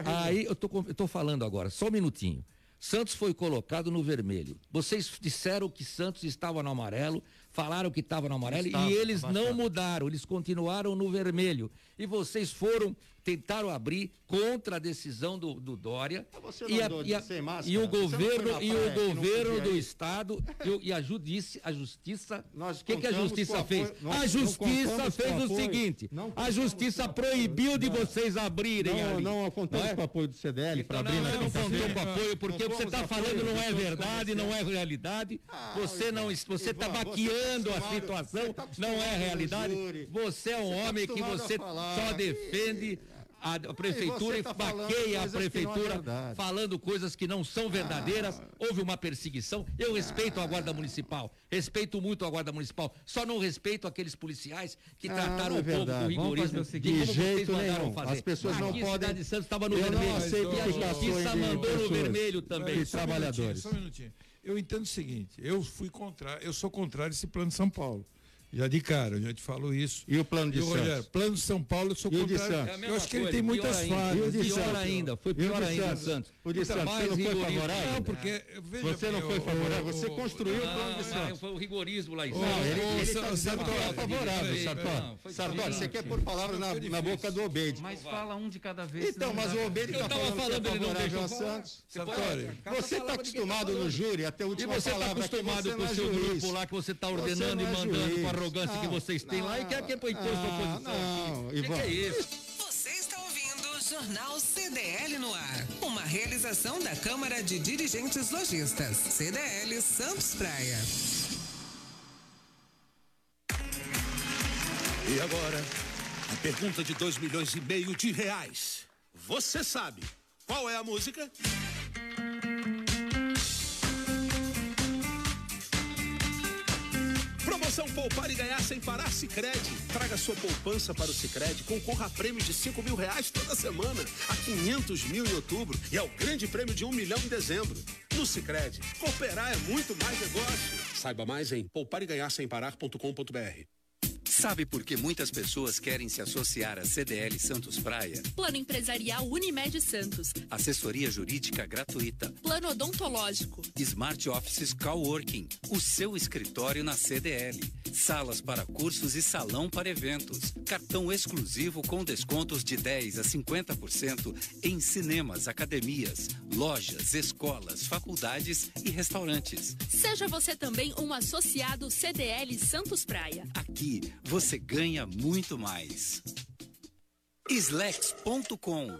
Aí eu tô, eu tô falando agora, só um minutinho. Santos foi colocado no vermelho. Vocês disseram que Santos estava no amarelo, falaram que estava no amarelo estava, e eles não mudaram, eles continuaram no vermelho. E vocês foram tentaram abrir contra a decisão do, do Dória. E, a, e, a, e, o governo e o governo do estado e, a justiça a justiça. O que, que a justiça fez? a justiça fez o seguinte a justiça proibiu de vocês abrirem não, ali. não contamos é? com o apoio do CDL para então, abrir não, não contou com apoio porque o que você está falando não é verdade não é realidade. Ah, você não você está maquiando a situação tá não é realidade. você é um tá homem que você só defende a, prefeitura tá maqueia a prefeitura é falando coisas que não são verdadeiras. Ah. Houve uma perseguição. Eu respeito ah. a Guarda Municipal, respeito muito a Guarda Municipal, só não respeito aqueles policiais que ah, trataram é o povo com rigorismo. De jeito nenhum. Fazer. As pessoas Aqui, não podem. A cidade de Santos estava no Eu vermelho. e a justiça mandou no vermelho também. Só trabalhadores. Um só um minutinho. Eu entendo o seguinte, eu fui contrário, eu sou contrário a esse plano de São Paulo. Já de cara, já te falo isso. E o plano de E Santos? Rogério, plano de São Paulo, eu sou E o de contrário. Santos? É eu acho que ele tem pior muitas ainda. falhas. E o de Pior Santos? ainda, foi E o pior de ainda o Santos? Santos. O de Santos, você não foi favorável? Não, porque veja Você não foi favorável, você construiu o plano de Santos. foi o rigorismo lá em Ô, cima. Não, ele, ô, ele tá é favorável, Sartori. não, Sartori, você quer pôr palavras na, boca do Obeide. Mas fala um de cada vez. Então, mas o Obeide está falando, que é ele não favorável a. Santos. Sartori, Você está acostumado no júri até a E última você está palavra aqui, acostumado você com não o é seu juiz. grupo lá que você está Você ordenando não e é mandando juiz. Arrogância que Não, vocês têm lá e quer que põe coisa para não, oposição. não, aqui. Que que é isso? Você está ouvindo o Jornal CDL no ar. Uma realização da Câmara de Dirigentes Lojistas. CDL Santos Praia. E agora, a pergunta de 2 milhões e meio de reais. Você sabe qual é a música? Promoção Poupar e Ganhar Sem Parar Sicredi. Traga sua poupança para o Sicredi, concorra a prêmio de 5 mil reais toda semana, a 500 mil em outubro e ao grande prêmio de 1 milhão em dezembro. No Sicredi, cooperar é muito mais negócio. Saiba mais em poupareganharsemparar.com.br. Sabe por que muitas pessoas querem se associar à CDL Santos Praia? Plano Empresarial Unimed Santos. Assessoria jurídica gratuita. Plano odontológico. Smart Offices Coworking, o seu escritório na CDL. Salas para cursos e salão para eventos. Cartão exclusivo com descontos de 10 a 50% em cinemas, academias, lojas, escolas, faculdades e restaurantes. Seja você também um associado CDL Santos Praia. Aqui você ganha muito mais. Slex.com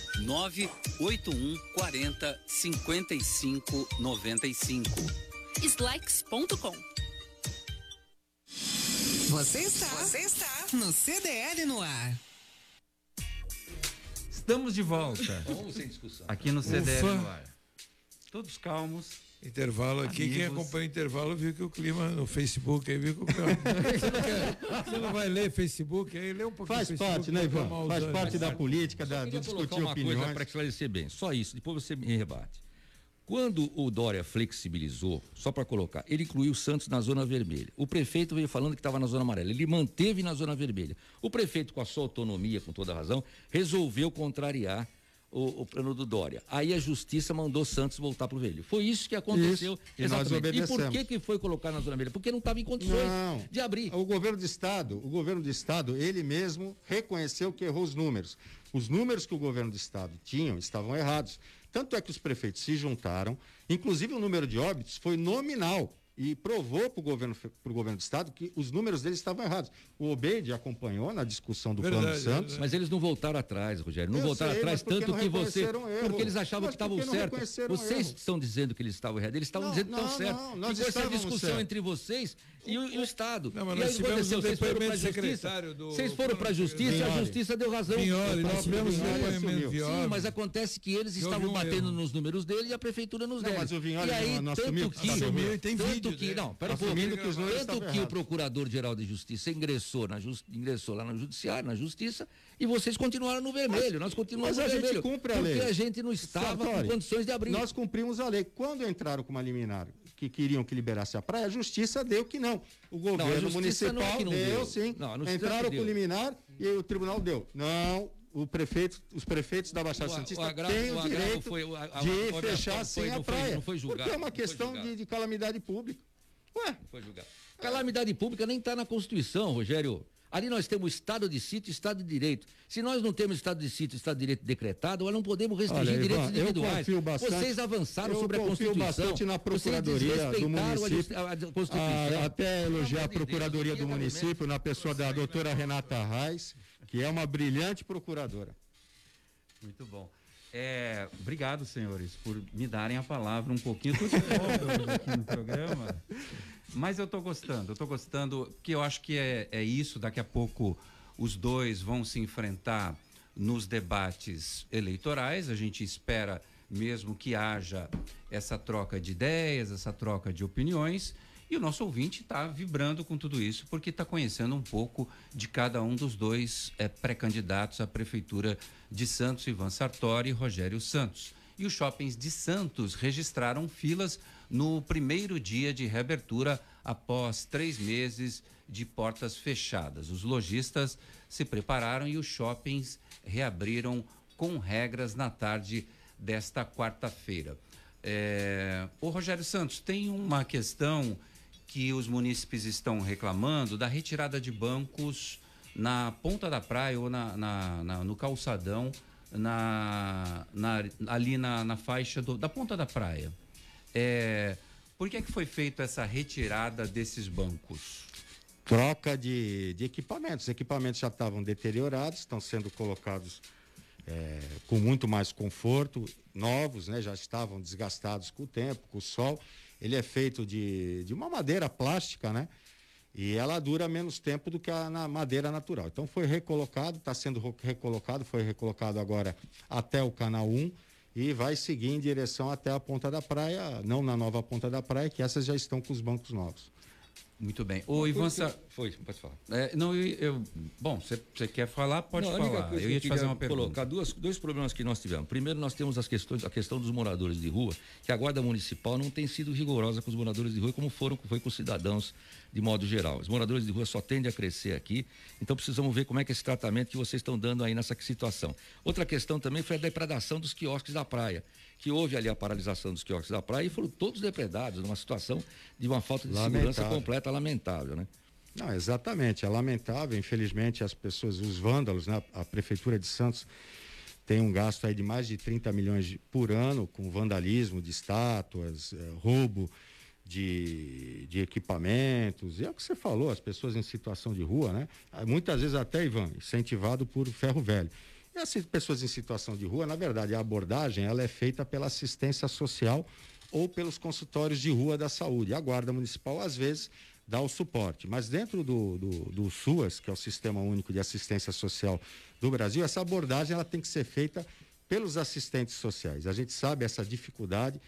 981 40 55 95. Slex.com. Você está, você está no CDL no ar. Estamos de volta Vamos sem discussão. aqui no CDL Ufa. no ar. Todos calmos. Intervalo aqui, quem Amigos. acompanha o intervalo viu que o clima no Facebook aí viu que o clima. você, não vai ler Facebook aí, lê um pouquinho Faz Facebook, parte, né, Ivan? Faz parte da política, da, do discutir uma coisa opiniões. para esclarecer bem. Só isso, depois você me rebate. Quando o Dória flexibilizou, só para colocar, ele incluiu o Santos na zona vermelha. O prefeito veio falando que estava na zona amarela. Ele manteve na zona vermelha. O prefeito, com a sua autonomia, com toda a razão, resolveu contrariar o, o plano do Dória. Aí a justiça mandou Santos voltar para o vermelho. Foi isso que aconteceu. Isso, e nós exatamente. E por obedecemos. que, que foi colocar na zona vermelha? Porque não estava em condições Não. de abrir. O governo do estado, o governo do estado, ele mesmo reconheceu que errou os números. Os números que o governo do estado tinham estavam errados. Tanto é que os prefeitos se juntaram, inclusive o número de óbitos foi nominal e provou para o governo, pro governo do estado que os números deles estavam errados. O Obeide acompanhou na discussão do plano Verdade, Santos. Mas eles não voltaram atrás, Rogério. Não Eu voltaram sei, atrás, tanto que você. erro? Porque eles achavam Mas que estavam certos. Vocês erro? estão dizendo que eles estavam errados. Eles estavam Não, dizendo que estão não, certos. nós Ficou essa discussão certos. entre vocês e o, e o Estado. Não, mas e nós aí tivemos aconteceu, vocês foram para a depoimento justiça. secretário do- Vocês foram para a justiça e a justiça deu razão. Nós tivemos Vinholi depoimento. Vinholi. Sim, mas acontece que eles estavam batendo erro. nos números dele e a prefeitura nos deles. mas o e aí, não- tanto assumiu que, Assumiu tem tanto vídeo que, não, pera um Assumindo pouco. que os números tanto que o errados. procurador-geral de justiça ingressou, na jus- ingressou lá no judiciário, na justiça, e vocês continuaram no vermelho. Nós continuamos mas a no gente vermelho. cumpre a porque lei. a gente não estava com condições de abrir. Nós cumprimos a lei. Quando entraram com uma liminar que queriam que liberasse a praia, a justiça deu que não. O governo não é municipal que não deu, deu. sim. Não, a entraram com liminar e o tribunal deu. Não. O prefeito, os prefeitos da Baixada O- Santista o agravo- têm o o direito foi- o- a- a- de agravo fechar sem não a praia. não foi julgado, porque é uma não questão de, de calamidade pública. Ué, Foi julgado. Calamidade pública nem está na Constituição, Rogério. Ali nós temos Estado de sítio e Estado de direito. Se nós não temos Estado de sítio e Estado de direito decretado, nós não podemos restringir Olha, Ivan, direitos eu individuais. bastante- Vocês avançaram sobre a confio Constituição. bastante na Procuradoria do município. a, a Constituição. A- até Pelo elogiar a Procuradoria do município, na pessoa da doutora Renata Reis, que é uma brilhante procuradora. Muito bom. É, obrigado, senhores, por me darem a palavra um pouquinho. Estou de folga aqui no programa. Mas eu estou gostando, eu estou gostando, porque eu acho que é, é isso. Daqui a pouco Os dois vão se enfrentar nos debates eleitorais. A gente espera mesmo que haja essa troca de ideias, essa troca de opiniões. E o nosso ouvinte está vibrando com tudo isso porque está conhecendo um pouco de cada um dos dois é, pré-candidatos à Prefeitura de Santos, Ivan Sartori e Rogério Santos. E os shoppings de Santos registraram filas no primeiro dia de reabertura após três meses de portas fechadas. Os lojistas se prepararam e os shoppings reabriram com regras na tarde desta quarta-feira. É... O Rogério Santos, tem uma questão que os munícipes estão reclamando da retirada de bancos na ponta da praia ou na, na, na no calçadão, na, ali na, faixa do, da ponta da praia. É, por que, é que foi feita essa retirada desses bancos? Troca de, de equipamentos. Os equipamentos já estavam deteriorados, estão sendo colocados é, com muito mais conforto, novos, né, já estavam desgastados com o tempo, com o sol. Ele é feito de, de uma madeira plástica, né? E ela dura menos tempo do que a na madeira natural. Então foi recolocado, está sendo recolocado, foi recolocado agora até o canal 1 e vai seguir em direção até a ponta da praia, não na nova ponta da praia, que essas já estão com os bancos novos. Muito bem. O Ivan Sa... Foi, pode falar. É, não, eu, eu bom, você quer falar, pode não, falar. Eu ia te fazer uma pergunta. Colocar duas, dois problemas que nós tivemos. Primeiro, nós temos as questões, a questão dos moradores de rua, que a Guarda Municipal não tem sido rigorosa com os moradores de rua, como foram foi com os cidadãos de modo geral. Os moradores de rua só tendem a crescer aqui, então precisamos ver como é que é esse tratamento que vocês estão dando aí nessa situação. Outra questão também foi a depredação dos quiosques da praia que houve ali a paralisação dos quiosques da praia e foram todos depredados, numa situação de uma falta de lamentável. segurança completa, lamentável, né? Não, exatamente, é lamentável, infelizmente as pessoas, os vândalos, né? a prefeitura de Santos tem um gasto aí de mais de 30 milhões de, por ano com vandalismo de estátuas, eh, roubo de, de equipamentos, e é o que você falou, as pessoas em situação de rua, né? Muitas vezes até, Ivan, incentivado por ferro velho. E as pessoas em situação de rua, na verdade, a abordagem ela é feita pela assistência social ou pelos consultórios de rua da saúde. A Guarda Municipal, às vezes, dá o suporte. Mas dentro do, do, do SUAS, que é o Sistema Único de Assistência Social do Brasil, essa abordagem ela tem que ser feita pelos assistentes sociais. A gente sabe essa dificuldade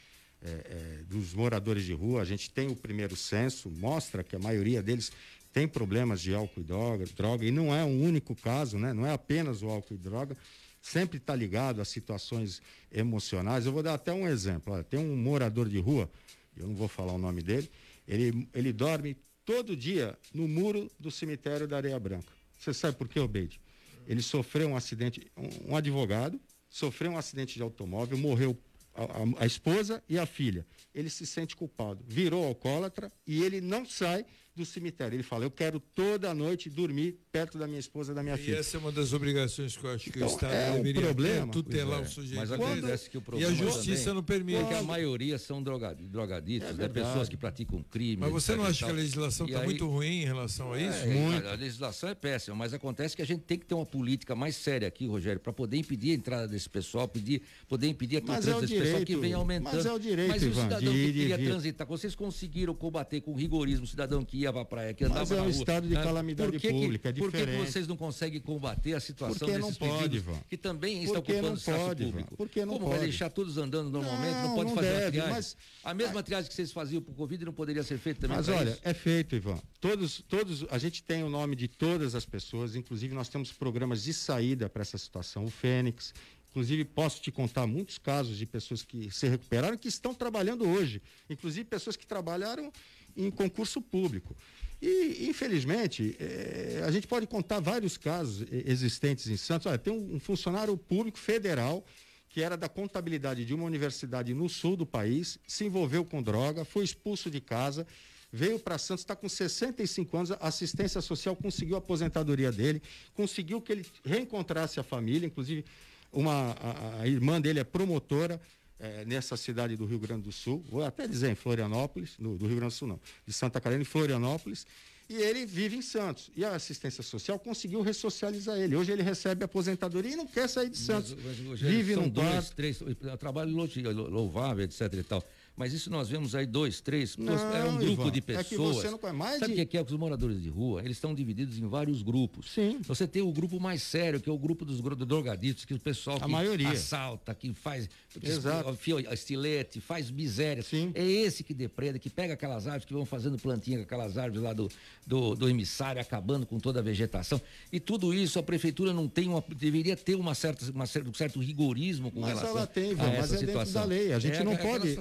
é, é, dos moradores de rua. A gente tem o primeiro censo, mostra que a maioria deles tem problemas de álcool e droga, droga, e não é um único caso, né? não é apenas o álcool e droga, sempre está ligado a situações emocionais. Eu vou dar até um exemplo. Olha, tem um morador de rua, eu não vou falar o nome dele, ele, ele dorme todo dia no muro do cemitério da Areia Branca. Você sabe por quê, Obeide? Ele sofreu um acidente, um, um advogado sofreu um acidente de automóvel, morreu a, a, a, esposa e a filha. Ele se sente culpado, virou alcoólatra e ele não sai do cemitério. Ele fala: Eu quero toda noite dormir perto da minha esposa e da minha e filha. essa é uma das obrigações que eu acho que então, o Estado é deveria um problema, ter, tutelar é. o sujeito. Mas acontece que o problema e a justiça também, não permite. Porque a maioria são drogaditos, é né? pessoas que praticam crime. Mas você não acha que a legislação está muito ruim em relação a isso? É, muito. A legislação é péssima, mas acontece que a gente tem que ter uma política mais séria aqui, Rogério, para poder impedir a entrada desse pessoal, pedir, poder impedir a entrada é desse direito, pessoal que vem aumentando. Mas é o direito, Mas o Ivan, cidadão de, que queria de, transitar, vocês conseguiram combater com rigorismo o cidadão que ia para a praia, que andava mas é um estado de calamidade por que pública, que, é diferente. Por que vocês não conseguem combater a situação Porque desses não pode, Ivan. que também Porque estão ocupando o espaço pode, público? Porque não Como pode. vai deixar todos andando normalmente? Não, Não, pode não fazer deve, a triagem? mas- a mesma triagem que vocês faziam para o Covid não poderia ser feita também Mas olha, isso? é feito, Ivan. Todos, todos, a gente tem o nome de todas as pessoas, inclusive nós temos programas de saída para essa situação. O Fênix, inclusive posso te contar muitos casos de pessoas que se recuperaram que estão trabalhando hoje, inclusive pessoas que trabalharam em concurso público. E, infelizmente, eh, a gente pode contar vários casos eh, existentes em Santos. Olha, tem um, funcionário público federal que era da contabilidade de uma universidade no sul do país, se envolveu com droga, foi expulso de casa, veio para Santos, está com 65 anos, assistência social conseguiu a aposentadoria dele, conseguiu que ele reencontrasse a família, inclusive uma, a, a irmã dele é promotora eh, nessa cidade do Rio Grande do Sul, vou até dizer em Florianópolis, no, do Rio Grande do Sul não, de Santa Catarina, em Florianópolis, e ele vive em Santos. E a assistência social conseguiu ressocializar ele. Hoje ele recebe aposentadoria e não quer sair de Santos. Mas, mas, Rogério, vive são num dois, quarto. três, trabalho louvável, etc e tal. Mas isso nós vemos aí dois, três, Não, é um grupo Ivan, de é que pessoas. você não conhece mais Sabe o de- que é, que os moradores de rua? Eles estão divididos em vários grupos. Sim. Você tem o grupo mais sério, que é o grupo dos drogadictos, que o pessoal A que maioria. assalta, que faz Exato. estilete, faz miséria. Sim. É esse que depreda, que pega aquelas árvores que vão fazendo plantinha com aquelas árvores lá do, do, do emissário, acabando com toda a vegetação. E tudo isso a prefeitura não tem uma. deveria ter uma certa, uma certa, um certo rigorismo com Mas relação ela tem, Ivan, a mas essa é dentro situação. da lei, a gente não aquela pode-.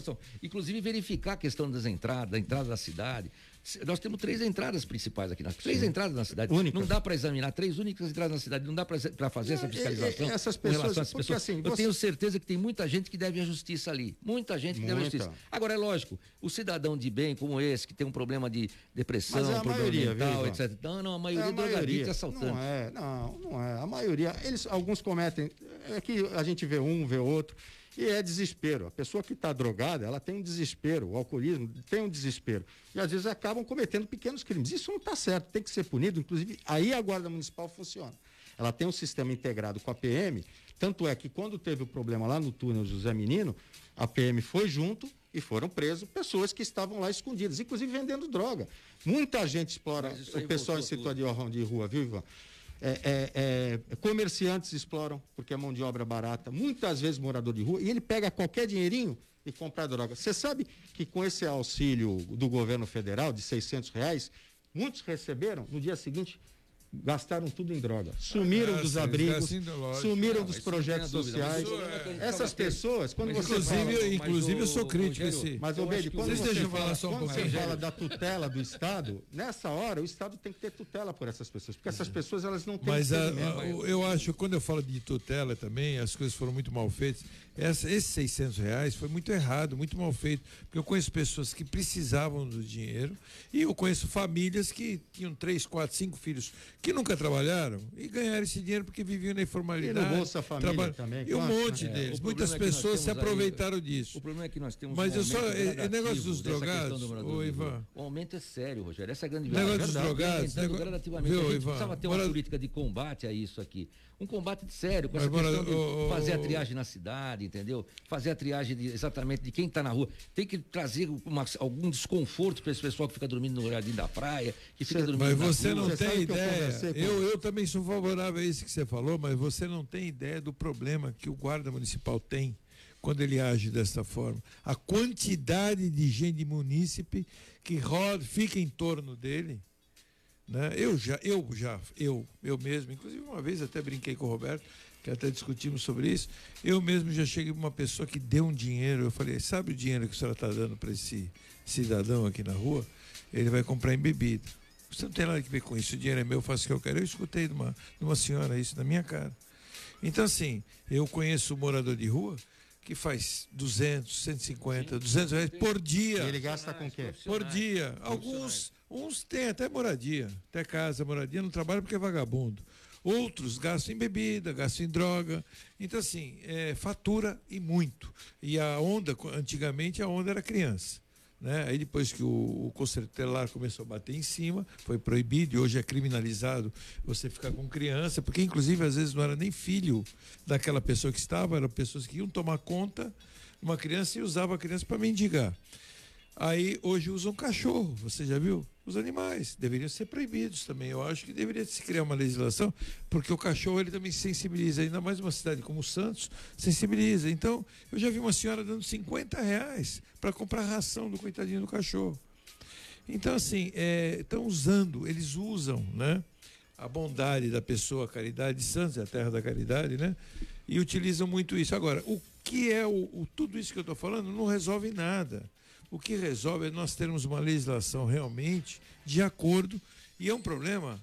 Inclusive verificar a questão das entradas, da entrada da cidade. Nós temos três entradas principais aqui, na, três entradas na cidade. Únicas. Não dá para examinar três únicas entradas na cidade, não dá para fazer essa É, é, fiscalização. é, essas com relação pessoas- a pessoas. assim, Eu você- tenho certeza que tem muita gente que deve a justiça ali. Muita gente que deve a Muita. justiça. Agora, é lógico, o cidadão de bem como esse, que tem um problema de depressão, Mas é a problema maioria, mental, viu, etc. Não, não, a maioria a é drogadicto maioria. e assaltante. Não é, não, não é. A maioria, eles, alguns cometem. É que a gente vê um, vê outro. E é desespero. A pessoa que está drogada, ela tem um desespero. O alcoolismo tem um desespero. E às vezes acabam cometendo pequenos crimes. Isso não está certo, tem que ser punido. Inclusive, aí a Guarda Municipal funciona. Ela tem um sistema integrado com a PM. Tanto é que quando teve o problema lá no túnel José Menino, a PM foi junto e foram presos pessoas que estavam lá escondidas, inclusive vendendo droga. Muita gente explora o pessoal em situação de rua, viu, Ivan? É, é, é, comerciantes exploram, porque é mão de obra barata. Muitas vezes morador de rua, e ele pega qualquer dinheirinho e compra droga. Você sabe que com esse auxílio do governo federal de 600 reais, muitos receberam, no dia seguinte, gastaram tudo em droga. Sumiram Ah, dos abrigos, assim, sumiram Não, dos projetos mas sociais. é Essas pessoas, quando Mas você isso- fala... Inclusive, Mas inclusive eu sou crítico esse. Mas, acho que quando você, fala, quando você fala da tutela do Estado, nessa hora o Estado tem que ter tutela por essas pessoas, porque essas pessoas elas não têm Mas a- entendimento. a- o- eu acho, quando eu falo de tutela também, as coisas foram muito mal feitas. Essa, esses 600 reais foi muito errado, muito mal feito. Porque eu conheço pessoas que precisavam do dinheiro e eu conheço famílias que tinham três, quatro, cinco filhos que nunca trabalharam e ganharam esse dinheiro porque viviam na informalidade. E no Bolsa Família também, E um monte É, o deles. Muitas é pessoas se temos aí- aproveitaram disso. O problema é que nós temos Mas um eu só- é- é gradativo negócio dos questão drogados, do ô, de. Ivan. O aumento é sério, Rogério. Essa é a grande Negócio verdade. dos Está drogados, nego- gradativamente. Viu, a gente Ivan? precisava ter uma Mora- política de combate a isso aqui. Um combate sério, com Mas, essa questão mora- de fazer a triagem na cidade, entendeu? Fazer a triagem de- exatamente de quem está na rua. Tem que trazer uma- algum desconforto para esse pessoal que fica dormindo no jardim da praia, que fica dormindo Mas na você não Você tem ideia. Com- Eu, eu também sou favorável a isso que você falou, mas você não tem ideia do problema que o guarda municipal tem quando ele age dessa forma. A quantidade de gente munícipe que roda, fica em torno dele. Né? Eu já, eu já, eu, eu mesmo, inclusive uma vez até brinquei com o Roberto, que até discutimos sobre isso. Eu mesmo já cheguei para uma pessoa que deu um dinheiro. Eu falei, sabe o dinheiro que a senhora está dando para esse cidadão aqui na rua? Ele vai comprar em bebida. Você não tem nada a ver com isso. O dinheiro é meu, eu faço o que eu quero. Eu escutei de uma, de uma senhora isso na minha cara. Então, assim, eu conheço um morador de rua que faz 200, 150, 200 reais por dia. E ele gasta com o quê? Por dia. Alguns, uns têm até moradia, até casa, moradia, não trabalham porque é vagabundo. Outros gastam em bebida, gastam em droga. Então, assim, é, fatura e muito. E a onda, antigamente, a onda era criança. Né? Aí depois que o, o conselho começou a bater em cima, foi proibido e hoje é criminalizado você ficar com criança, porque inclusive às vezes não era nem filho daquela pessoa que estava, eram pessoas que iam tomar conta de uma criança e usavam a criança para mendigar. Aí hoje usam cachorro, você já viu? Os animais deveriam ser proibidos também. Eu acho que deveria se criar uma legislação, porque o cachorro ele também sensibiliza, ainda mais uma cidade como Santos, sensibiliza. Então, eu já vi uma senhora dando 50 reais para comprar ração do coitadinho do cachorro. Então, assim, estão usando, eles usam, né? A bondade da pessoa, a caridade de Santos, é a terra da caridade, né? E utilizam muito isso. Agora, o que é o, o tudo isso que eu estou falando não resolve nada. O que resolve é nós termos uma legislação realmente de acordo, e é um problema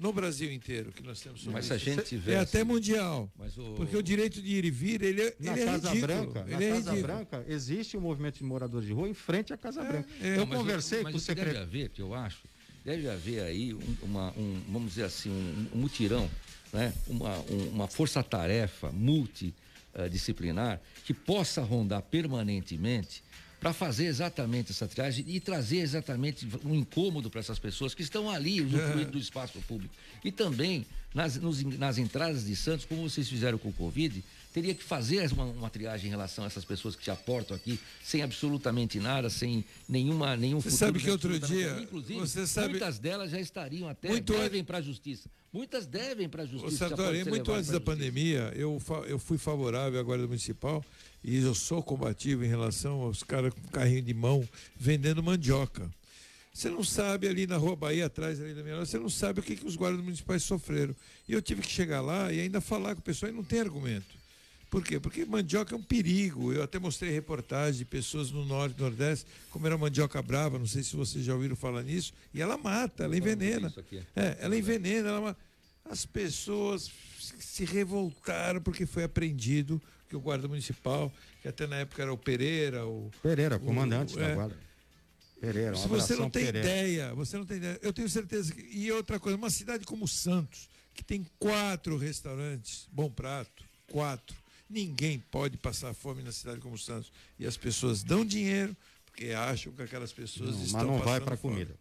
no Brasil inteiro que nós temos sobre Mas se a isso. gente É tivesse- até mundial. Mas o- Porque o direito de ir e vir, ele é, Na ele é Casa ridículo. Branca, ele na é Casa ridículo. Branca, existe um movimento de moradores de rua em frente à Casa Branca. é. eu mas conversei mas com o o que deve secretário. haver, que eu acho, deve haver aí um, uma, um, vamos dizer assim, um, um mutirão, né? uma, um- uma força-tarefa multidisciplinar que possa rondar permanentemente para fazer exatamente essa triagem e trazer exatamente um incômodo para essas pessoas que estão ali usufruindo do espaço público. E também nas, nos, nas entradas de Santos, como vocês fizeram com o Covid, teria que fazer uma, uma, triagem em relação a essas pessoas que te aportam aqui, sem absolutamente nada, sem nenhuma, nenhum Você sabe que outro dia, Inclusive, você sabe... muitas delas já estariam até, muito devem para a justiça. Muitas devem para a justiça. Sartori, muito antes da pandemia, eu, eu fui favorável à Guarda Municipal e eu sou combativo em relação aos caras com carrinho de mão vendendo mandioca. Você não sabe ali na Rua Bahia, atrás ali da minha loja, você não sabe o que, que os guardas municipais sofreram. E eu tive que chegar lá e ainda falar com o pessoal e não tem argumento. Por quê? Porque mandioca é um perigo. Eu até mostrei reportagem de pessoas no norte e nordeste, como era mandioca brava, não sei se vocês já ouviram falar nisso, e ela mata, ela envenena. É, ela envenena, ela mata. As pessoas se revoltaram porque foi apreendido que o guarda municipal, que até na época era o Pereira, o Pereira, comandante o, da é, guarda Pereira, Se você não tem Pereira. ideia, você não tem ideia. Eu tenho certeza que. E outra coisa, uma cidade como Santos, que tem quatro restaurantes, bom prato, quatro. Ninguém pode passar fome na cidade como Santos. E as pessoas dão dinheiro porque acham que aquelas pessoas não, estão Mas não vai para comida.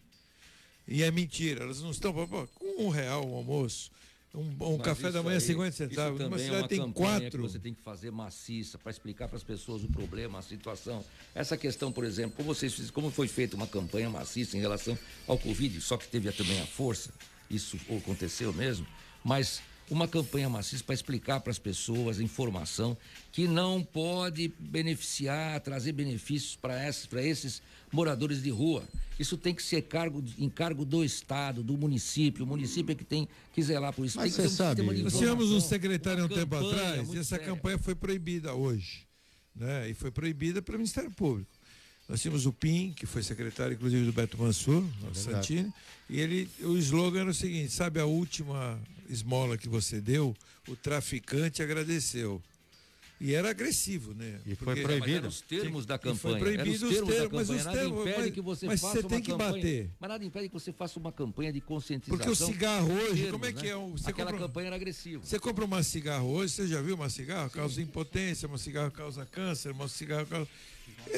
E é mentira, elas não estão. Com um real o almoço, um, um café da manhã, aí, 50 centavos. Numa cidade é tem quatro. você tem que fazer maciça para explicar para as pessoas o problema, a situação. Essa questão, por exemplo, como, vocês, como foi feita uma campanha maciça em relação ao Covid, só que teve também a força, isso aconteceu mesmo, mas uma campanha maciça para explicar para as pessoas a informação que não pode beneficiar, trazer benefícios para esses moradores de rua. Isso tem que ser cargo, encargo do Estado, do município. O município é que tem que zelar por isso. Mas você sabe, nós tínhamos um secretário um tempo atrás e essa séria. campanha foi proibida hoje. Né? E foi proibida pelo Ministério Público. Nós tínhamos o PIN, que foi secretário, inclusive, do Beto Mansur, é Santini, e ele, o slogan era o seguinte: sabe a última esmola que você deu? O traficante agradeceu. E era agressivo, né? E foi Porque, proibido. os termos da campanha. foi proibido os termos, termos mas os nada termos, impede mas, que você mas faça você tem que campanha, bater. Mas nada impede que você faça uma campanha de conscientização. Porque o cigarro hoje, termos, como é que né? é? Você Aquela compra, campanha era agressiva. Você compra uma cigarro hoje, você já viu uma cigarro? Causa impotência, uma cigarro causa câncer, uma cigarro causa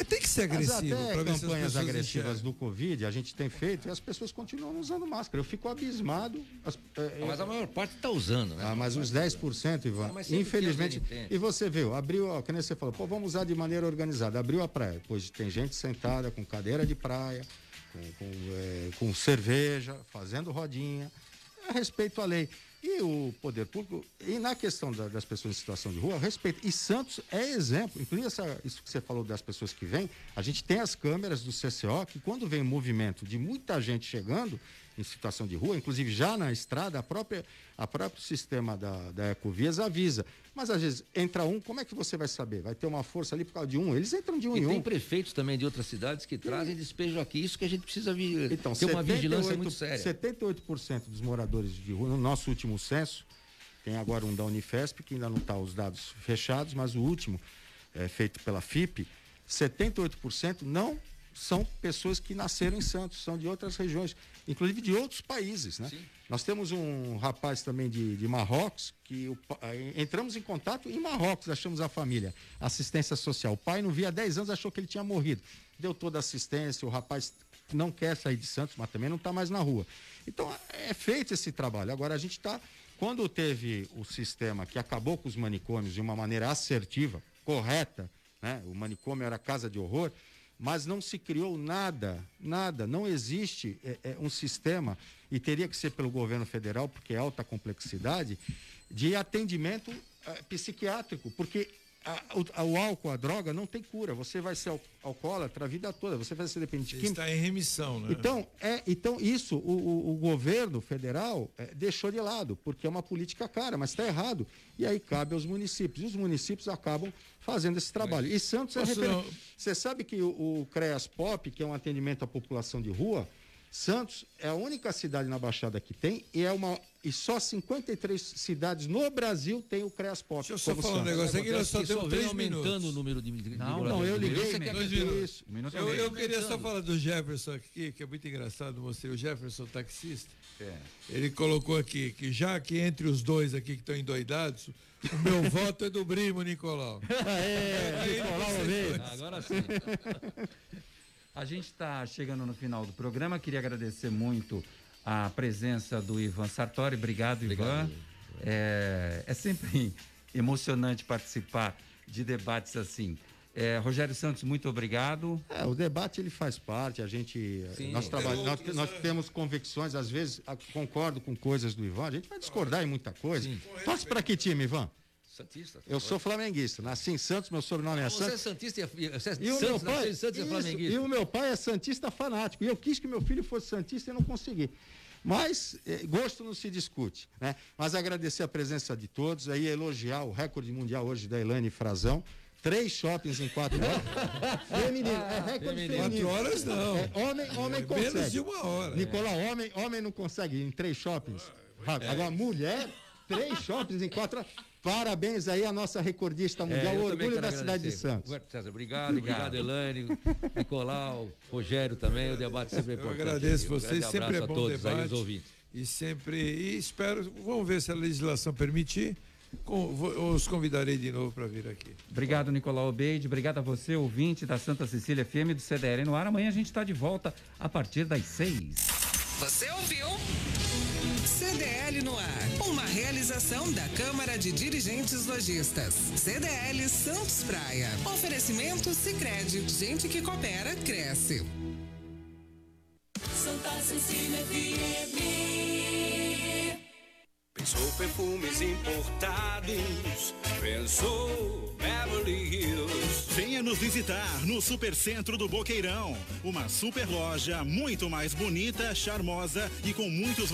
tem que ser agressivo. Mas até campanhas agressivas do Covid a gente tem feito e as pessoas continuam usando máscara. Eu fico abismado. As, é, mas a maior parte está usando, né? Ah, mas os 10%, Ivan, ah, infelizmente. E você viu, abriu, ó, que nem você falou, pô, vamos usar de maneira organizada. Abriu a praia. Pois tem gente sentada com cadeira de praia, com, com, é, com cerveja, fazendo rodinha. A respeito à lei. E o poder público, e na questão da, das pessoas em situação de rua, respeito. E Santos é exemplo, inclusive essa, isso que você falou das pessoas que vêm, a gente tem as câmeras do CCO que quando vem movimento de muita gente chegando, em situação de rua, inclusive já na estrada, a própria, a próprio sistema da, da Ecovias avisa. Mas às vezes entra um, como é que você vai saber? Vai ter uma força ali por causa de um? Eles entram de um e em um. E tem prefeitos também de outras cidades que trazem despejo aqui. Isso que a gente precisa vir, então, ter uma vigilância muito séria. 78% dos moradores de rua, no nosso último censo, tem agora um da Unifesp, que ainda não está os dados fechados, mas o último, é, feito pela FIP, 78% não são pessoas que nasceram em Santos, são de outras regiões, inclusive de outros países, né? Sim. Nós temos um rapaz também de, de Marrocos, que o, entramos em contato em Marrocos, achamos a família, assistência social. O pai não via há 10 anos, achou que ele tinha morrido. Deu toda a assistência, o rapaz não quer sair de Santos, mas também não está mais na rua. Então, é feito esse trabalho. Agora, a gente está. Quando teve o sistema que acabou com os manicômios de uma maneira assertiva, correta, né? o manicômio era casa de horror, mas não se criou nada, nada, não existe é, é, um sistema, e teria que ser pelo governo federal, porque é alta complexidade, de atendimento é, psiquiátrico, porque a, o, o, álcool, a droga, não tem cura. Você vai ser al, alcoólatra a vida toda, você vai ser dependente de química. Está em remissão, né? Então, é, então isso o, o, o governo federal é, deixou de lado, porque é uma política cara, mas está errado. E aí cabe aos municípios. E os municípios acabam fazendo esse trabalho. Mas, e Santos é refer... Você sabe que o, o CREAS Pop, que é um atendimento à população de rua, Santos é a única cidade na Baixada que tem e é uma e só 53 cidades no Brasil tem o CREAS Pop. Deixa eu só falar um negócio aqui, nós só temos três aumentando minutos. o número de, Não, não, eu liguei dois minutos. Eu, eu queria só falar do Jefferson aqui, que é muito engraçado, mostrei o Jefferson taxista. É. Ele colocou aqui que já que entre os dois aqui que estão endoidados, o meu voto é do Brimo, Nicolau. é, Nicolau mesmo. Agora sim. A gente está chegando no final do programa. Queria agradecer muito a presença do Ivan Sartori. Obrigado, Ivan. É, é sempre emocionante participar de debates assim. É, Rogério Santos, muito obrigado. É, o debate ele faz parte, a gente. Sim. nós, trabalhamos, nós, nós temos convicções, às vezes a- concordo com coisas do Ivan, a gente vai discordar em muita coisa. Torce para que time, Ivan? Santista. Eu sou flamenguista, nasci em Santos, meu sobrenome é Você é Santos. Santista e é- você é E o, meu Santos, pai, em Santos e é isso, flamenguista. e o meu pai é santista fanático. E eu quis que meu filho fosse santista e não consegui. Mas eh, gosto não se discute. Né? Mas agradecer a presença de todos, aí elogiar o recorde mundial hoje da Elaine Frazão. Três shoppings em quatro horas. feminino, é recorde feminino. feminino. Quatro horas não. É, homem, homem É consegue. menos de uma hora. Nicolau, homem, homem não consegue em três shoppings. Agora, mulher, três shoppings em quatro horas. Parabéns aí à nossa recordista É, mundial, eu também orgulho da cidade de agradecer. Santos. Roberto César, obrigado, obrigado, Elane, Nicolau, Rogério também, o debate sempre é Eu importante. agradeço Um vocês, grande sempre é bom a todos aí, debate. os ouvintes. E sempre, e espero, vamos ver se a legislação permitir, com- vou- os convidarei de novo para vir aqui. Obrigado, Nicolau Obeide. Obrigado a você, ouvinte da Santa Cecília FM do CDL no ar. Amanhã a gente está de volta a partir das seis. Você ouviu? CDL no ar. Uma realização da Câmara de Dirigentes Lojistas. CDL Santos Praia. Oferecimento Sicredi. Gente que coopera cresce. Santa Cecília FM. Pensou perfumes importados, pensou Beverly Hills. Venha nos visitar no Supercentro do Boqueirão. Uma super loja muito mais bonita, charmosa e com muitos